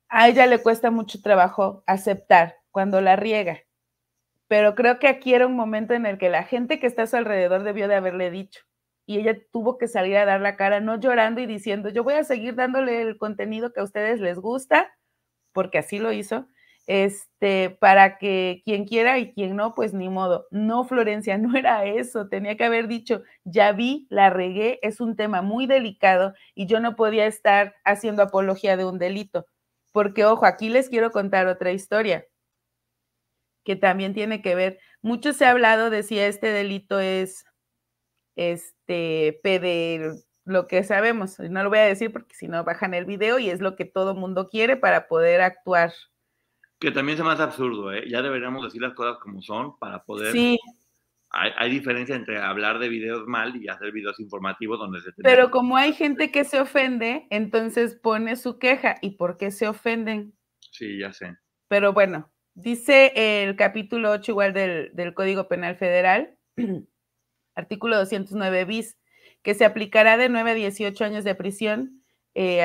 a ella le cuesta mucho trabajo aceptar cuando la riega. Pero creo que aquí era un momento en el que la gente que está a su alrededor debió de haberle dicho. Y ella tuvo que salir a dar la cara, no llorando y diciendo, yo voy a seguir dándole el contenido que a ustedes les gusta, porque así lo hizo, este, para que quien quiera y quien no, pues ni modo. No, Florencia, no era eso. Tenía que haber dicho, ya vi, la regué, es un tema muy delicado y yo no podía estar haciendo apología de un delito. Porque, ojo, aquí les quiero contar otra historia que también tiene que ver. Mucho se ha hablado de si este delito es este pedir lo que sabemos. No lo voy a decir porque si no bajan el video y es lo que todo mundo quiere para poder actuar. Que también se hace absurdo, ¿eh? Ya deberíamos decir las cosas como son para poder sí hay, diferencia entre hablar de videos mal y hacer videos informativos donde se... Pero como hay gente que se ofende, entonces pone su queja. ¿Y por qué se ofenden? Sí, ya sé. Pero bueno, dice el capítulo 8 igual del, Código Penal Federal, artículo 209 bis, que se aplicará de 9 a 18 años de prisión eh,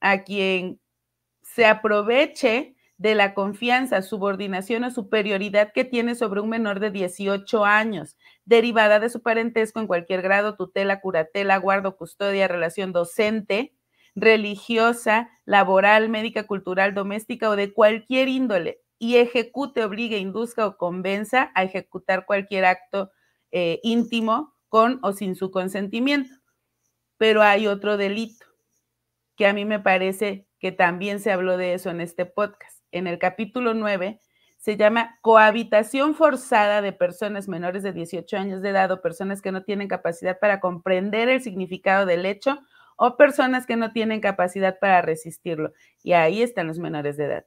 a quien se aproveche de la confianza, subordinación o superioridad que tiene sobre un menor de 18 años, derivada de su parentesco en cualquier grado, tutela, curatela, guardo, custodia, relación docente, religiosa, laboral, médica, cultural, doméstica o de cualquier índole, y ejecute, obligue, induzca o convenza a ejecutar cualquier acto eh, íntimo con o sin su consentimiento. Pero hay otro delito que a mí me parece que también se habló de eso en este podcast en el capítulo 9 se llama cohabitación forzada de personas menores de 18 años de edad o personas que no tienen capacidad para comprender el significado del hecho o personas que no tienen capacidad para resistirlo. Y ahí están los menores de edad.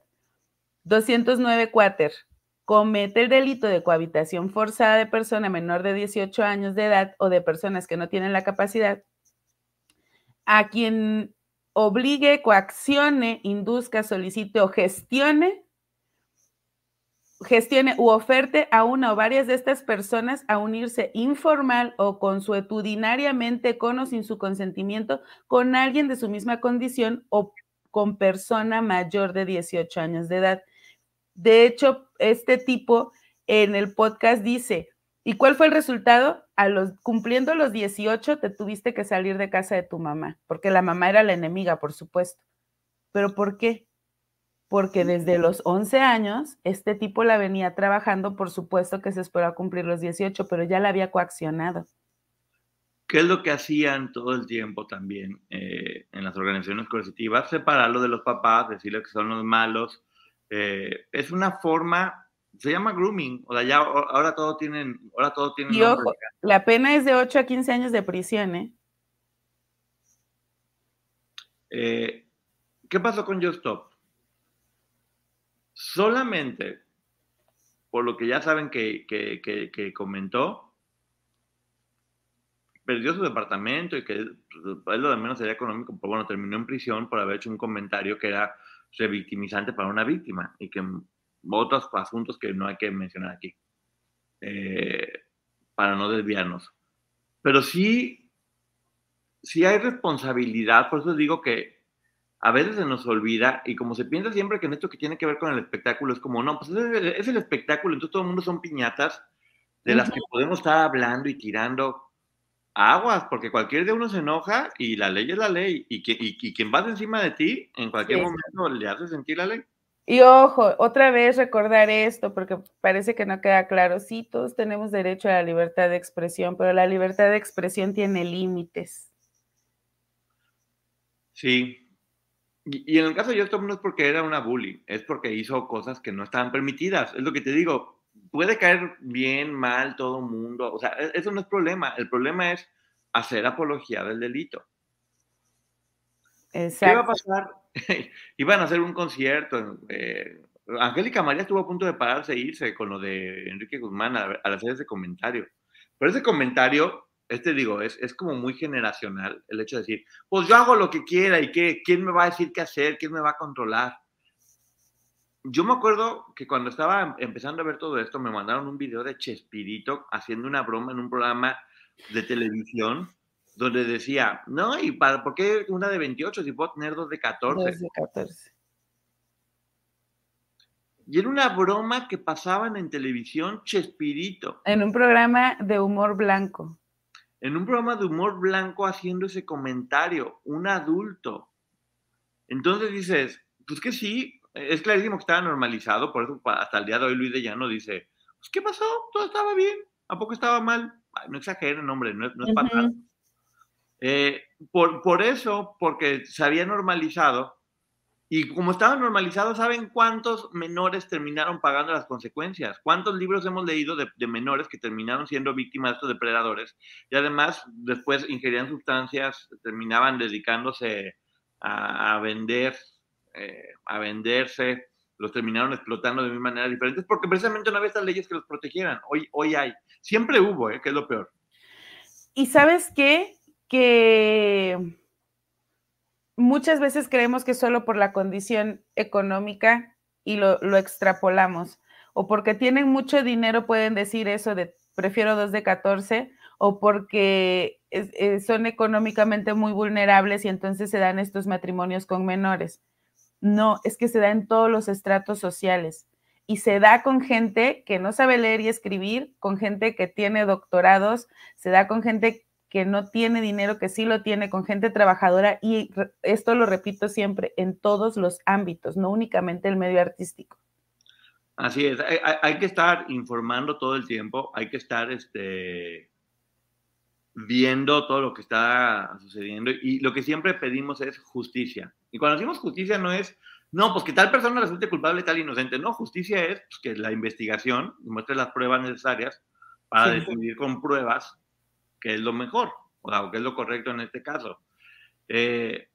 209 cuater. Comete el delito de cohabitación forzada de persona menor de 18 años de edad o de personas que no tienen la capacidad a quien obligue, coaccione, induzca, solicite o gestione, gestione u oferte a una o varias de estas personas a unirse informal o consuetudinariamente con o sin su consentimiento con alguien de su misma condición o con persona mayor de 18 años de edad. De hecho, este tipo en el podcast dice, ¿y cuál fue el resultado? a los, cumpliendo los 18 te tuviste que salir de casa de tu mamá, porque la mamá era la enemiga, por supuesto. ¿Pero por qué? Porque desde los 11 años este tipo la venía trabajando, por supuesto que se esperó a cumplir los 18, pero ya la había coaccionado. ¿Qué es lo que hacían todo el tiempo también eh, en las organizaciones coercitivas? Separarlo de los papás, decirle que son los malos. Eh, es una forma se llama grooming, o sea, ya ahora todo tienen, ahora todo tienen. Y ojo, la pena es de 8 a 15 años de prisión, ¿eh? ¿eh? qué pasó con Just Stop? solamente por lo que ya saben que, que, comentó, perdió su departamento y que es lo de menos sería económico, pero bueno, terminó en prisión por haber hecho un comentario que era revictimizante para una víctima y que otros asuntos que no hay que mencionar aquí, eh, para no desviarnos. Pero sí, sí hay responsabilidad, por eso digo que a veces se nos olvida y como se piensa siempre que en esto que tiene que ver con el espectáculo es como, no, pues es el, espectáculo, entonces todo el mundo son piñatas de las que podemos estar hablando y tirando aguas, porque cualquier de uno se enoja y la ley es la ley y, que, y, quien va encima de ti en cualquier momento le hace sentir la ley. Y ojo, otra vez recordar esto, porque parece que no queda claro. Sí, todos tenemos derecho a la libertad de expresión, pero la libertad de expresión tiene límites. Sí, y, en el caso de Justin no es porque era una bully, es porque hizo cosas que no estaban permitidas. Es lo que te digo, puede caer bien, mal todo mundo, o sea, e, eso no es problema. El problema es hacer apología del delito. Exacto. ¿Qué va a pasar? Iban a hacer un concierto. Eh, Angélica María estuvo a punto de pararse e irse con lo de Enrique Guzmán al hacer ese comentario. Pero ese comentario este digo, es, es como muy generacional el hecho de decir, pues yo hago lo que quiera y qué, quién me va a decir qué hacer, quién me va a controlar. Yo me acuerdo que cuando estaba empezando a ver todo esto, me mandaron un video de Chespirito haciendo una broma en un programa de televisión donde decía, no, ¿y para, por qué una de 28 si puedo tener dos de 14? Dos de 14. Y era una broma que pasaban en televisión Chespirito. En un programa de humor blanco en un programa de humor blanco haciendo ese comentario, un adulto. Entonces dices, pues que sí, es clarísimo que estaba normalizado, por eso hasta el día de hoy Luis de Llano dice, pues ¿qué pasó? Todo estaba bien, ¿a poco estaba mal? no exageren, hombre, no, no es para eh, por, por eso, porque se había normalizado, y como estaba normalizado, ¿saben cuántos menores terminaron pagando las consecuencias? ¿Cuántos libros hemos leído de, menores que terminaron siendo víctimas de estos depredadores? Y además, después ingerían sustancias, terminaban dedicándose a, vender, eh, a venderse, los terminaron explotando de mil maneras diferentes, porque precisamente no había estas leyes que los protegieran. Hoy, hoy hay. Siempre hubo, ¿eh? que es lo peor. ¿Y sabes qué? Que muchas veces creemos que solo por la condición económica y lo, extrapolamos, o porque tienen mucho dinero pueden decir eso de prefiero dos de 14, o porque eh, son económicamente muy vulnerables y entonces se dan estos matrimonios con menores. No, es que se da en todos los estratos sociales y se da con gente que no sabe leer y escribir, con gente que tiene doctorados, se da con gente que no tiene dinero, que sí lo tiene con gente trabajadora y esto lo repito siempre, en todos los ámbitos, no únicamente el medio artístico. Así es, hay, que estar informando todo el tiempo, hay que estar este, viendo todo lo que está sucediendo y lo que siempre pedimos es justicia. Y cuando decimos justicia no es, no, pues que tal persona resulte culpable, tal inocente, no, justicia es pues, que la investigación muestre las pruebas necesarias para decidir con pruebas que es lo mejor, o que es lo correcto en este caso. Eh,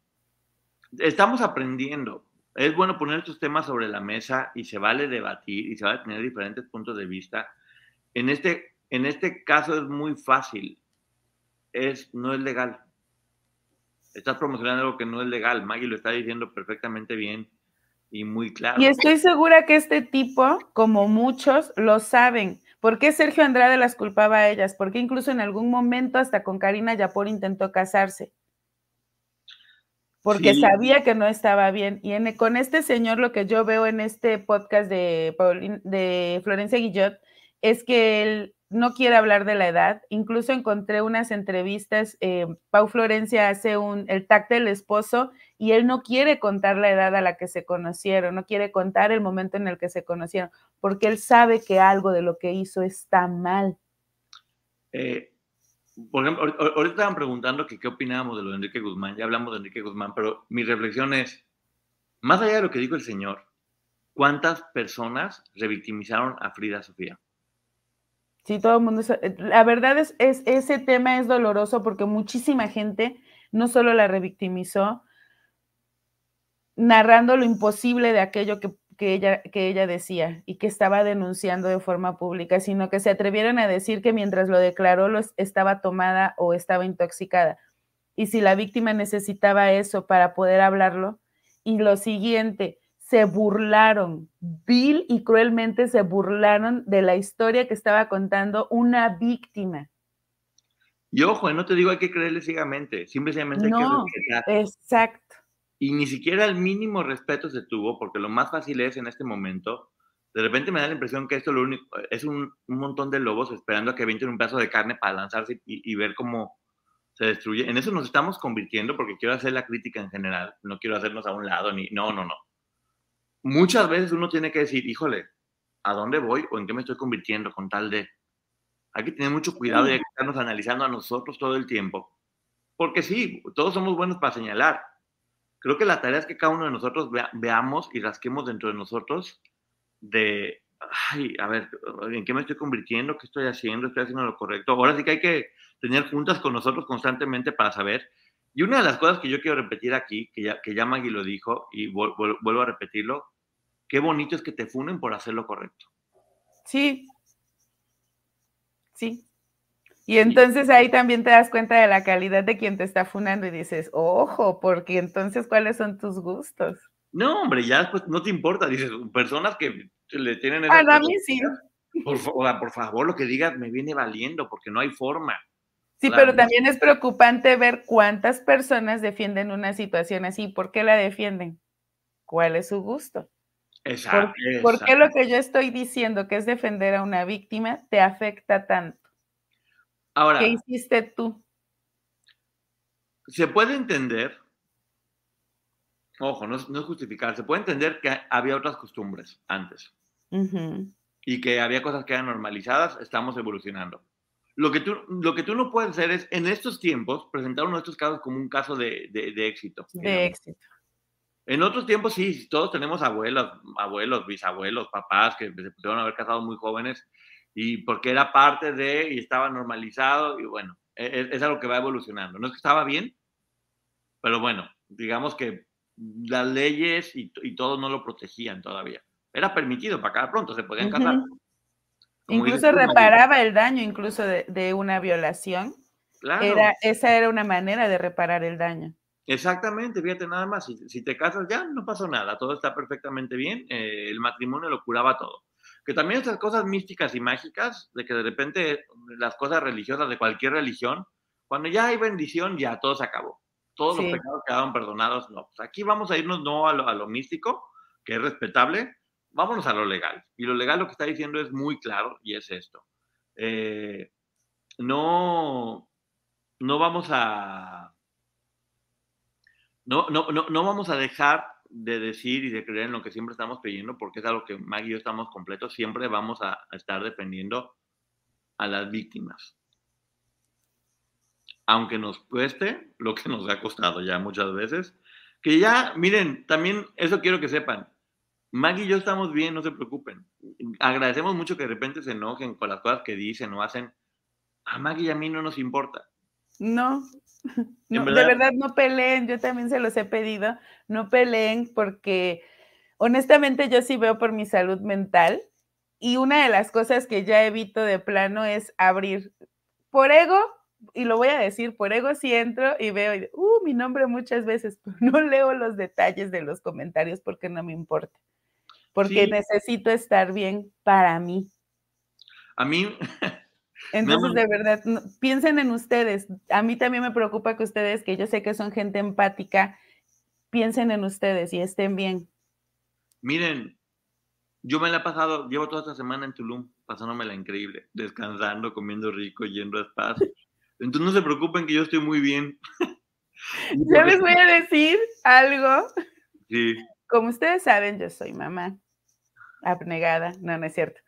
estamos aprendiendo. Es bueno poner estos temas sobre la mesa y se vale debatir y se vale tener diferentes puntos de vista. En este, en este caso es muy fácil. Es, no es legal. Estás promocionando algo que no es legal. Maggie lo está diciendo perfectamente bien y muy claro. Y estoy segura que este tipo, como muchos, lo saben. ¿Por qué Sergio Andrade las culpaba a ellas? ¿Por qué incluso en algún momento hasta con Karina Yapor intentó casarse? Porque sabía que no estaba bien. Y con este señor lo que yo veo en este podcast de, de Florencia Guillot es que él no quiere hablar de la edad. Incluso encontré unas entrevistas, eh, Pau Florencia hace un, el tacto del esposo y él no quiere contar la edad a la que se conocieron, no quiere contar el momento en el que se conocieron, porque él sabe que algo de lo que hizo está mal. Eh, por ejemplo, ahorita estaban preguntando que qué opinábamos de lo de Enrique Guzmán, ya hablamos de Enrique Guzmán, pero mi reflexión es, más allá de lo que dijo el señor, ¿cuántas personas revictimizaron a Frida Sofía? Sí, todo el mundo. Eh, la verdad es, es, ese tema es doloroso porque muchísima gente no solo la revictimizó, narrando lo imposible de aquello que, que ella, que ella decía y que estaba denunciando de forma pública, sino que se atrevieron a decir que mientras lo declaró los, estaba tomada o estaba intoxicada. Y si la víctima necesitaba eso para poder hablarlo. Y lo siguiente, se burlaron, vil y cruelmente se burlaron de la historia que estaba contando una víctima. Y ojo, no te digo hay que creerle ciegamente, simplemente hay no, que Exacto. Y ni siquiera el mínimo respeto se tuvo, porque lo más fácil es en este momento, de repente me da la impresión que esto lo único, es un, montón de lobos esperando a que avienten un pedazo de carne para lanzarse y, ver cómo se destruye. En eso nos estamos convirtiendo, porque quiero hacer la crítica en general, no quiero hacernos a un lado, ni, no, no, no. Muchas veces uno tiene que decir, híjole, ¿a dónde voy o en qué me estoy convirtiendo con tal de... Hay que tener mucho cuidado y hay que estarnos analizando a nosotros todo el tiempo. Porque sí, todos somos buenos para señalar, creo que la tarea es que cada uno de nosotros veamos y rasquemos dentro de nosotros de, ay, a ver, ¿en qué me estoy convirtiendo? ¿Qué estoy haciendo? ¿Estoy haciendo lo correcto? Ahora sí que hay que tener juntas con nosotros constantemente para saber. Y una de las cosas que yo quiero repetir aquí, que ya, que ya Maggie lo dijo y vuelvo a repetirlo, qué bonito es que te funen por hacer lo correcto. Sí. Sí. Y entonces ahí también te das cuenta de la calidad de quien te está funando y dices, ojo, porque entonces, ¿cuáles son tus gustos? No, hombre, ya después no te importa. Dices, personas que le tienen... Ah, no, a mí sí. Por, por favor, lo que digas me viene valiendo, porque no hay forma. Sí, pero también es preocupante ver cuántas personas defienden una situación así. ¿Por qué la defienden? ¿Cuál es su gusto? Exacto. ¿Por, ¿por qué lo que yo estoy diciendo, que es defender a una víctima, te afecta tanto? Ahora, ¿Qué hiciste tú? Se puede entender, ojo, no, es justificar, se puede entender que había otras costumbres antes y que había cosas que eran normalizadas, estamos evolucionando. Lo que, tú, lo que tú no puedes hacer es, en estos tiempos, presentar uno de estos casos como un caso de, éxito. De éxito. En otros tiempos sí, todos tenemos abuelos, abuelos, bisabuelos, papás que se pudieron haber casado muy jóvenes y porque era parte de y estaba normalizado y bueno, e, e, es, algo que va evolucionando. No es que estaba bien, pero bueno, digamos que las leyes y, y todo no lo protegían todavía. Era permitido para cada pronto, se podían casar. incluso reparaba el daño, incluso de, una violación. Claro. Era, esa era una manera de reparar el daño. Exactamente, fíjate nada más, si, te casas ya no pasó nada, todo está perfectamente bien, eh, el matrimonio lo curaba todo que también estas cosas místicas y mágicas, de que de repente las cosas religiosas de cualquier religión, cuando ya hay bendición, ya todo se acabó. Todos los pecados quedaron perdonados. No, pues aquí vamos a irnos no a lo, místico, que es respetable, vámonos a lo legal. Y lo legal lo que está diciendo es muy claro y es esto. Eh, no, no vamos a... No, no, no, no vamos a dejar de decir y de creer en lo que siempre estamos pidiendo, porque es algo que Maggie y yo estamos completos, siempre vamos a, estar defendiendo a las víctimas. Aunque nos cueste lo que nos ha costado ya muchas veces. Que ya, miren, también eso quiero que sepan. Maggie y yo estamos bien, no se preocupen. Agradecemos mucho que de repente se enojen con las cosas que dicen o hacen. A Maggie y a mí no nos importa. No, de verdad no peleen, yo también se los he pedido, no peleen porque honestamente yo sí veo por mi salud mental y una de las cosas que ya evito de plano es abrir por ego, y lo voy a decir, por ego si entro y veo, uh, mi nombre muchas veces, pero no leo los detalles de los comentarios porque no me importa, porque necesito estar bien para mí. A mí, Entonces, de verdad, piensen en ustedes. A mí también me preocupa que ustedes, que yo sé que son gente empática, piensen en ustedes y estén bien. Miren, yo me la he pasado, llevo toda esta semana en Tulum, pasándome la increíble, descansando, comiendo rico, yendo a espacio. Entonces no se preocupen que yo estoy muy bien. yo les voy a decir algo. Sí. Como ustedes saben, yo soy mamá abnegada. No, no es cierto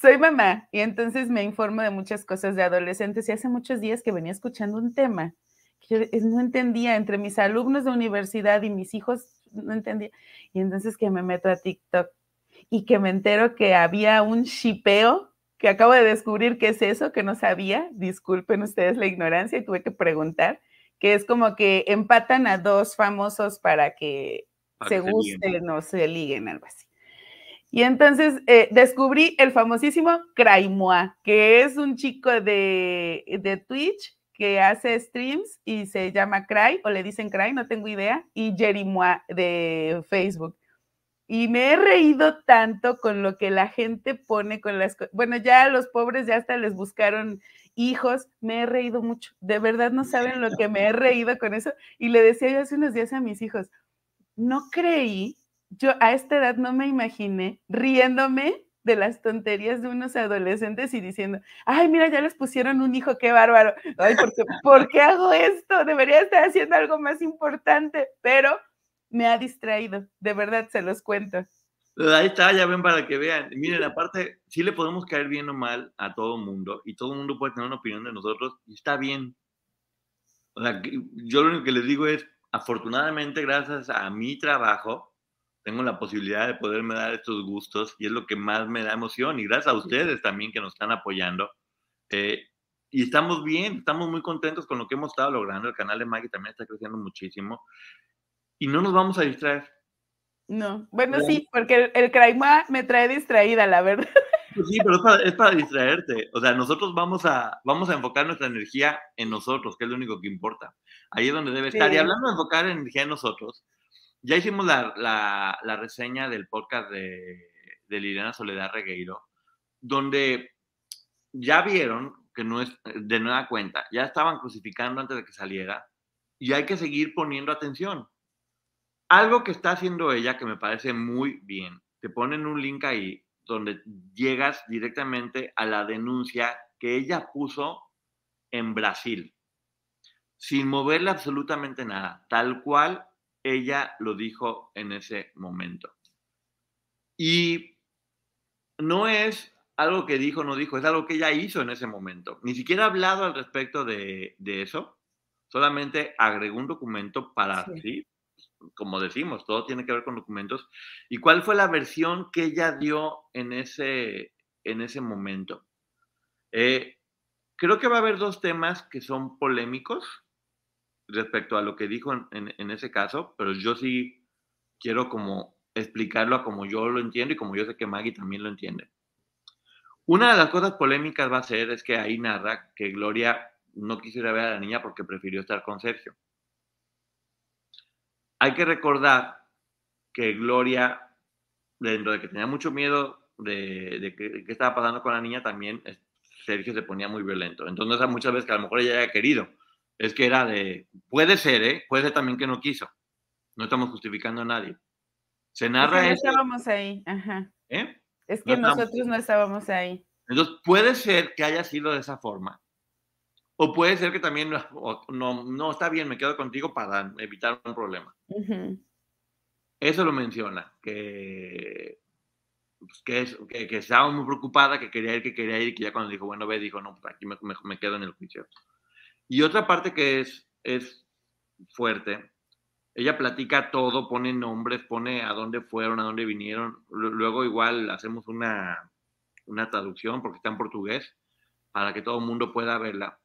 soy mamá y entonces me informo de muchas cosas de adolescentes y hace muchos días que venía escuchando un tema que yo no entendía entre mis alumnos de universidad y mis hijos, no entendía. Y entonces que me meto a TikTok y que me entero que había un shipeo que acabo de descubrir qué es eso, que no sabía, disculpen ustedes la ignorancia y tuve que preguntar, que es como que empatan a dos famosos para que se gusten o se liguen, algo así. Y entonces eh, descubrí el famosísimo Craimoa, que es un chico de, de Twitch que hace streams y se llama Cry, o le dicen Cry, no tengo idea, y Jerimoa de Facebook. Y me he reído tanto con lo que la gente pone con las... Bueno, ya los pobres ya hasta les buscaron hijos, me he reído mucho. De verdad no saben lo que me he reído con eso. Y le decía yo hace unos días a mis hijos, no creí, yo a esta edad no me imaginé riéndome de las tonterías de unos adolescentes y diciendo, ay, mira, ya les pusieron un hijo, qué bárbaro. Ay, ¿por qué, ¿por qué hago esto? Debería estar haciendo algo más importante, pero me ha distraído, de verdad, se los cuento. Ahí está, ya ven para que vean. Miren, aparte, sí le podemos caer bien o mal a todo mundo y todo el mundo puede tener una opinión de nosotros y está bien. O sea, yo lo único que les digo es, afortunadamente, gracias a mi trabajo, tengo la posibilidad de poderme dar estos gustos y es lo que más me da emoción y gracias a ustedes también que nos están apoyando. Eh, y estamos bien, estamos muy contentos con lo que hemos estado logrando. El canal de Maggie también está creciendo muchísimo y no nos vamos a distraer. No, bueno, sí, porque el, el me trae distraída, la verdad. Pues sí, pero es para, es para, distraerte. O sea, nosotros vamos a, vamos a enfocar nuestra energía en nosotros, que es lo único que importa. Ahí es donde debe estar. Y hablando de enfocar energía en nosotros, ya hicimos la, la, reseña del podcast de, de Liliana Soledad Regueiro, donde ya vieron que no es de nueva cuenta, ya estaban crucificando antes de que saliera y hay que seguir poniendo atención. Algo que está haciendo ella que me parece muy bien, te ponen un link ahí donde llegas directamente a la denuncia que ella puso en Brasil, sin moverle absolutamente nada, tal cual ella lo dijo en ese momento. Y no es algo que dijo no dijo, es algo que ella hizo en ese momento. Ni siquiera ha hablado al respecto de, eso, solamente agregó un documento para, sí. como decimos, todo tiene que ver con documentos. ¿Y cuál fue la versión que ella dio en ese, en ese momento? Eh, creo que va a haber dos temas que son polémicos respecto a lo que dijo en, ese caso, pero yo sí quiero como explicarlo a como yo lo entiendo y como yo sé que Maggie también lo entiende. Una de las cosas polémicas va a ser es que ahí narra que Gloria no quisiera ver a la niña porque prefirió estar con Sergio. Hay que recordar que Gloria, dentro de que tenía mucho miedo de, de qué estaba pasando con la niña, también Sergio se ponía muy violento. Entonces, muchas veces que a lo mejor ella haya querido, es que era de, puede ser, ¿eh? Puede ser también que no quiso. No estamos justificando a nadie. Se narra es no estábamos ahí, ajá. ¿Eh? Es que nosotros no estábamos ahí. Entonces, puede ser que haya sido de esa forma. O puede ser que también, no, no, está bien, me quedo contigo para evitar un problema. Eso lo menciona, que, pues, que, que, estaba muy preocupada, que quería ir, que quería ir, que ya cuando dijo, bueno, ve, dijo, no, pues aquí me, me quedo en el juicio. Y otra parte que es, es fuerte, ella platica todo, pone nombres, pone a dónde fueron, a dónde vinieron. Luego igual hacemos una, una traducción porque está en portugués para que todo el mundo pueda verla.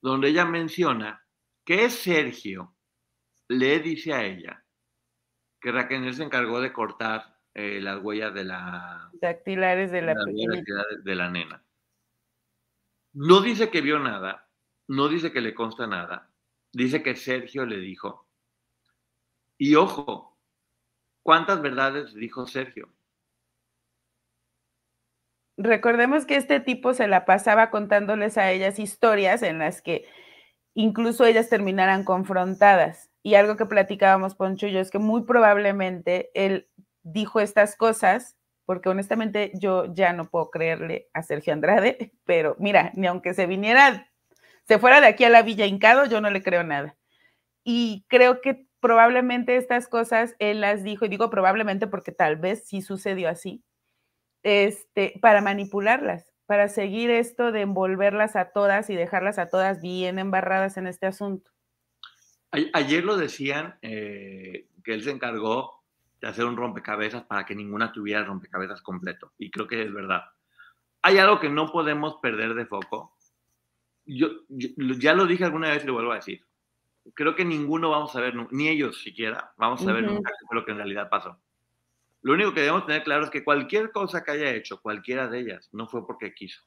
Donde ella menciona que Sergio le dice a ella que Raquel se encargó de cortar eh, las huellas de la... Dactilares de la, de la nena. No dice que vio nada, no dice que le consta nada, dice que Sergio le dijo. Y ojo, ¿cuántas verdades dijo Sergio? Recordemos que este tipo se la pasaba contándoles a ellas historias en las que incluso ellas terminaran confrontadas. Y algo que platicábamos, Poncho y yo, es que muy probablemente él dijo estas cosas, porque honestamente yo ya no puedo creerle a Sergio Andrade, pero mira, ni aunque se viniera se fuera de aquí a la Villa Hincado, yo no le creo nada. Y creo que probablemente estas cosas él las dijo, y digo probablemente porque tal vez sí sucedió así, este, para manipularlas, para seguir esto de envolverlas a todas y dejarlas a todas bien embarradas en este asunto. Ayer lo decían eh, que él se encargó de hacer un rompecabezas para que ninguna tuviera rompecabezas completo. Y creo que es verdad. Hay algo que no podemos perder de foco yo, ya lo dije alguna vez y lo vuelvo a decir. Creo que ninguno vamos a ver, ni ellos siquiera, vamos a ver nunca qué fue lo que en realidad pasó. lo único que debemos tener claro es que cualquier cosa que haya hecho, cualquiera de ellas, no fue porque quiso.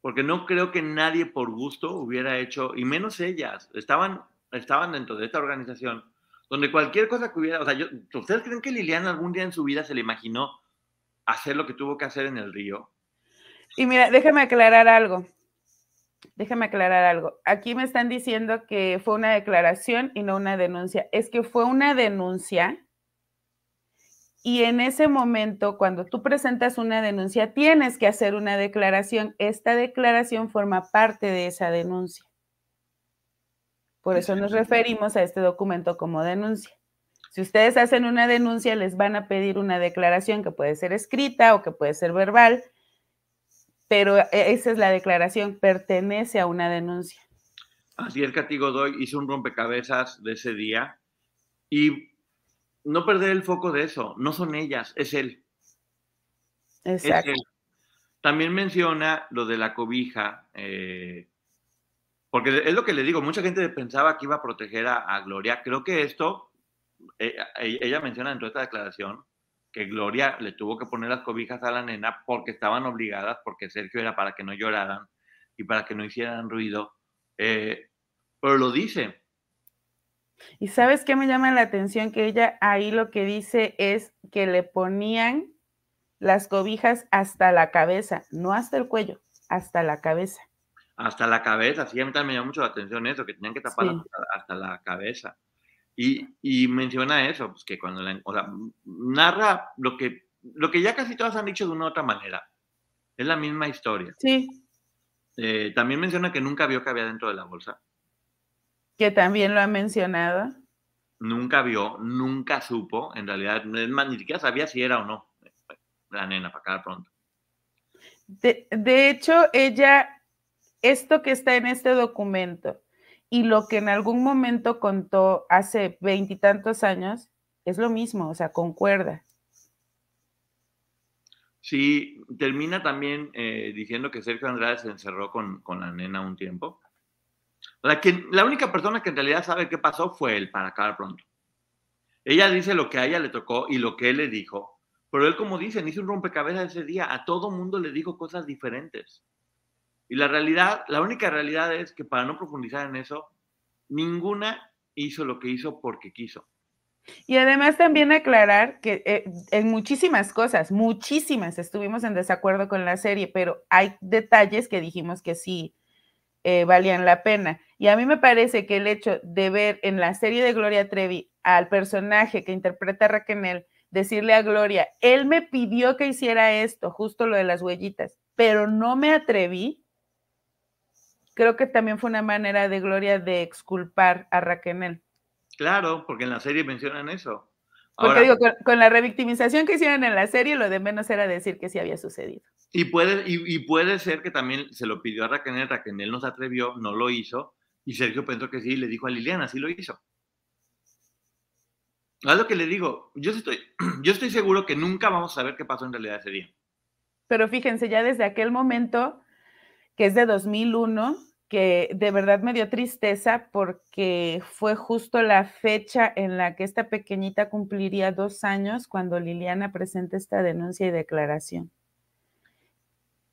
Porque no creo que nadie por gusto hubiera hecho, y menos ellas, estaban, estaban dentro de esta organización, donde cualquier cosa que hubiera, o sea, yo, ¿ustedes creen que Liliana algún día en su vida se le imaginó hacer lo que tuvo que hacer en el río? Y mira, déjame aclarar algo. Déjame aclarar algo. Aquí me están diciendo que fue una declaración y no una denuncia. Es que fue una denuncia y en ese momento, cuando tú presentas una denuncia, tienes que hacer una declaración. Esta declaración forma parte de esa denuncia. Por eso nos referimos a este documento como denuncia. Si ustedes hacen una denuncia, les van a pedir una declaración que puede ser escrita o que puede ser verbal, pero e, esa es la declaración, pertenece a una denuncia. Así es, Catigo Doy hizo un rompecabezas de ese día y no perder el foco de eso, no son ellas, es él. Exacto. También menciona lo de la cobija, eh, porque es lo que le digo, mucha gente pensaba que iba a proteger a, Gloria. Creo que esto, eh, ella menciona en toda esta declaración que Gloria le tuvo que poner las cobijas a la nena porque estaban obligadas, porque Sergio era para que no lloraran y para que no hicieran ruido. Eh, pero lo dice, y sabes qué me llama la atención que ella ahí lo que dice es que le ponían las cobijas hasta la cabeza, no hasta el cuello, hasta la cabeza. Hasta la cabeza, sí, a mí también me llama mucho la atención eso, que tenían que tapar hasta, la cabeza. Y, y, menciona eso, pues que cuando la, o sea, narra lo que, lo que ya casi todas han dicho de una u otra manera. Es la misma historia. Sí. Eh, también menciona que nunca vio que había dentro de la bolsa que también lo ha mencionado. Nunca vio, nunca supo, en realidad, ni siquiera sabía si era o no la nena, para acabar pronto. De, de hecho, ella, esto que está en este documento y lo que en algún momento contó hace veintitantos años, es lo mismo, o sea, concuerda. Sí, termina también eh, diciendo que Sergio Andrade se encerró con, con la nena un tiempo. La, que, la única persona que en realidad sabe qué pasó fue él, para acabar pronto. Ella dice lo que a ella le tocó y lo que él le dijo, pero él, como dicen, hizo un rompecabezas ese día, a todo mundo le dijo cosas diferentes. Y la realidad, la única realidad es que para no profundizar en eso, ninguna hizo lo que hizo porque quiso. Y además también aclarar que eh, en muchísimas cosas, muchísimas estuvimos en desacuerdo con la serie, pero hay detalles que dijimos que sí, eh, valían la pena. Y a mí me parece que el hecho de ver en la serie de Gloria Trevi al personaje que interpreta a Raquel, decirle a Gloria, él me pidió que hiciera esto, justo lo de las huellitas, pero no me atreví, creo que también fue una manera de Gloria de exculpar a Raquel. Claro, porque en la serie mencionan eso. Porque digo, con, la revictimización que hicieron en la serie, lo de menos era decir que sí había sucedido. Y puede, y, puede ser que también se lo pidió a Raquel, Raquel no se atrevió, no lo hizo, y Sergio pensó que sí, y le dijo a Liliana, sí lo hizo. Es lo que le digo, yo estoy, yo estoy seguro que nunca vamos a saber qué pasó en realidad ese día. Pero fíjense, ya desde aquel momento, que es de 2001, que de verdad me dio tristeza porque fue justo la fecha en la que esta pequeñita cumpliría dos años cuando Liliana presenta esta denuncia y declaración.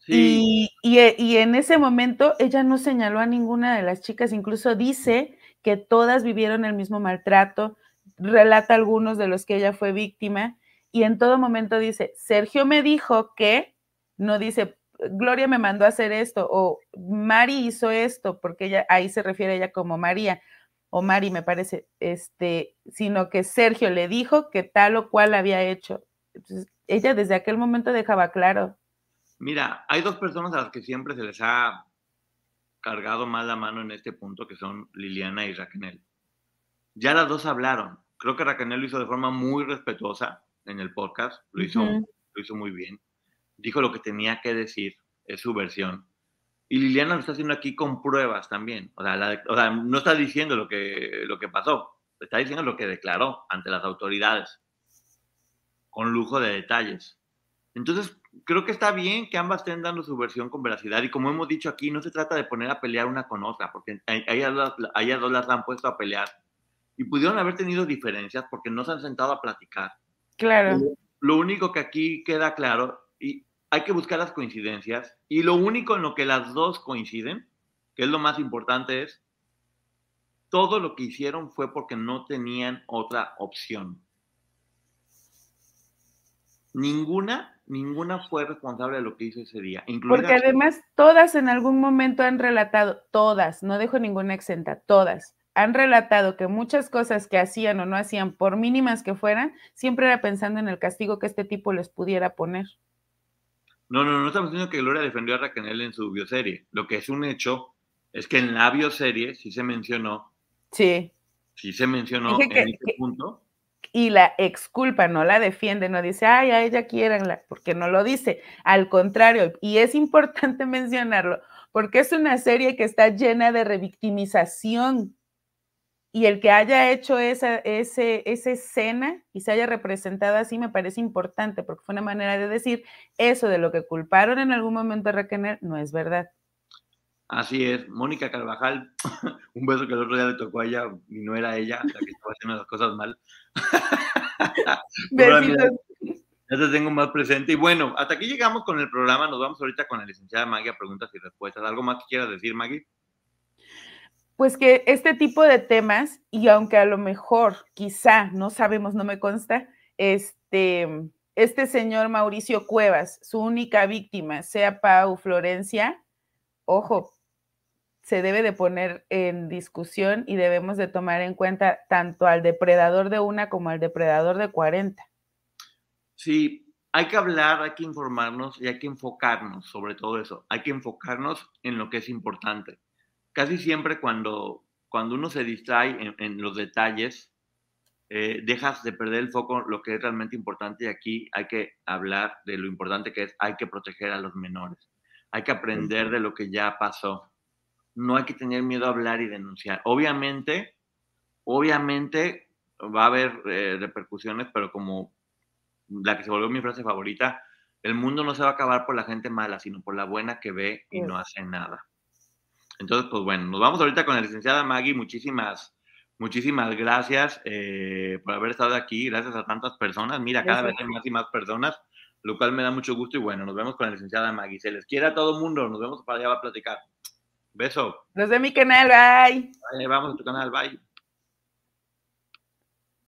Y, y, en ese momento ella no señaló a ninguna de las chicas, incluso dice que todas vivieron el mismo maltrato, relata algunos de los que ella fue víctima y en todo momento dice, Sergio me dijo que, no dice, Gloria me mandó a hacer esto o Mari hizo esto, porque ella ahí se refiere a ella como María o Mari me parece, este, sino que Sergio le dijo que tal o cual había hecho. Entonces, ella desde aquel momento dejaba claro. Mira, hay dos personas a las que siempre se les ha cargado más la mano en este punto, que son Liliana y Raquel. Ya las dos hablaron. Creo que Raquel lo hizo de forma muy respetuosa en el podcast, lo hizo, lo hizo muy bien dijo lo que tenía que decir, es su versión. Y Liliana lo está haciendo aquí con pruebas también. O sea, no está diciendo lo que, lo que pasó, está diciendo lo que declaró ante las autoridades, con lujo de detalles. Entonces, creo que está bien que ambas estén dando su versión con veracidad. Y como hemos dicho aquí, no se trata de poner a pelear una con otra, porque a ellas, dos las han puesto a pelear y pudieron haber tenido diferencias porque no se han sentado a platicar. Claro. Lo único que aquí queda claro, y hay que buscar las coincidencias, y lo único en lo que las dos coinciden, que es lo más importante, es todo lo que hicieron fue porque no tenían otra opción. Ninguna, ninguna fue responsable de lo que hizo ese día. Porque además todas en algún momento han relatado, todas, no dejo ninguna exenta, todas, han relatado que muchas cosas que hacían o no hacían, por mínimas que fueran, siempre era pensando en el castigo que este tipo les pudiera poner. No, no, no estamos diciendo que Gloria defendió a Raquel en su bioserie. Lo que es un hecho es que en la bioserie sí se mencionó. Sí. Sí se mencionó en ese punto. Y la exculpa, no la defiende, no dice, ay, a ella quieranla, porque no lo dice. Al contrario, y es importante mencionarlo, porque es una serie que está llena de revictimización y el que haya hecho esa, ese, esa escena y se haya representado así me parece importante porque fue una manera de decir eso de lo que culparon en algún momento a Raquel no es verdad. Así es, Mónica Carvajal, un beso que el otro día le tocó a ella y no era ella la que estaba haciendo las cosas mal. Besitos. Ya te tengo más presente. Y bueno, hasta aquí llegamos con el programa. Nos vamos ahorita con la licenciada Maggie a preguntas y respuestas. ¿Algo más que quieras decir, Maggie? Pues que este tipo de temas, y aunque a lo mejor, quizá, no sabemos, no me consta, este, este señor Mauricio Cuevas, su única víctima, sea Pau Florencia, ojo, se debe de poner en discusión y debemos de tomar en cuenta tanto al depredador de una como al depredador de 40. Sí, hay que hablar, hay que informarnos y hay que enfocarnos sobre todo eso. Hay que enfocarnos en lo que es importante casi siempre cuando, cuando uno se distrae en, los detalles, eh, dejas de perder el foco lo que es realmente importante y aquí hay que hablar de lo importante que es, hay que proteger a los menores, hay que aprender de lo que ya pasó, no hay que tener miedo a hablar y denunciar. Obviamente, obviamente va a haber eh, repercusiones, pero como la que se volvió mi frase favorita, el mundo no se va a acabar por la gente mala, sino por la buena que ve y no hace nada. Entonces, pues bueno, nos vamos ahorita con la licenciada Maggie. Muchísimas, muchísimas gracias eh, por haber estado aquí. Gracias a tantas personas. Mira, cada vez hay más y más personas, lo cual me da mucho gusto. Y bueno, nos vemos con la licenciada Maggie. Se les quiere a todo el mundo. Nos vemos para allá a platicar. Beso. De mi canal, bye. Vale, vamos a tu canal, bye.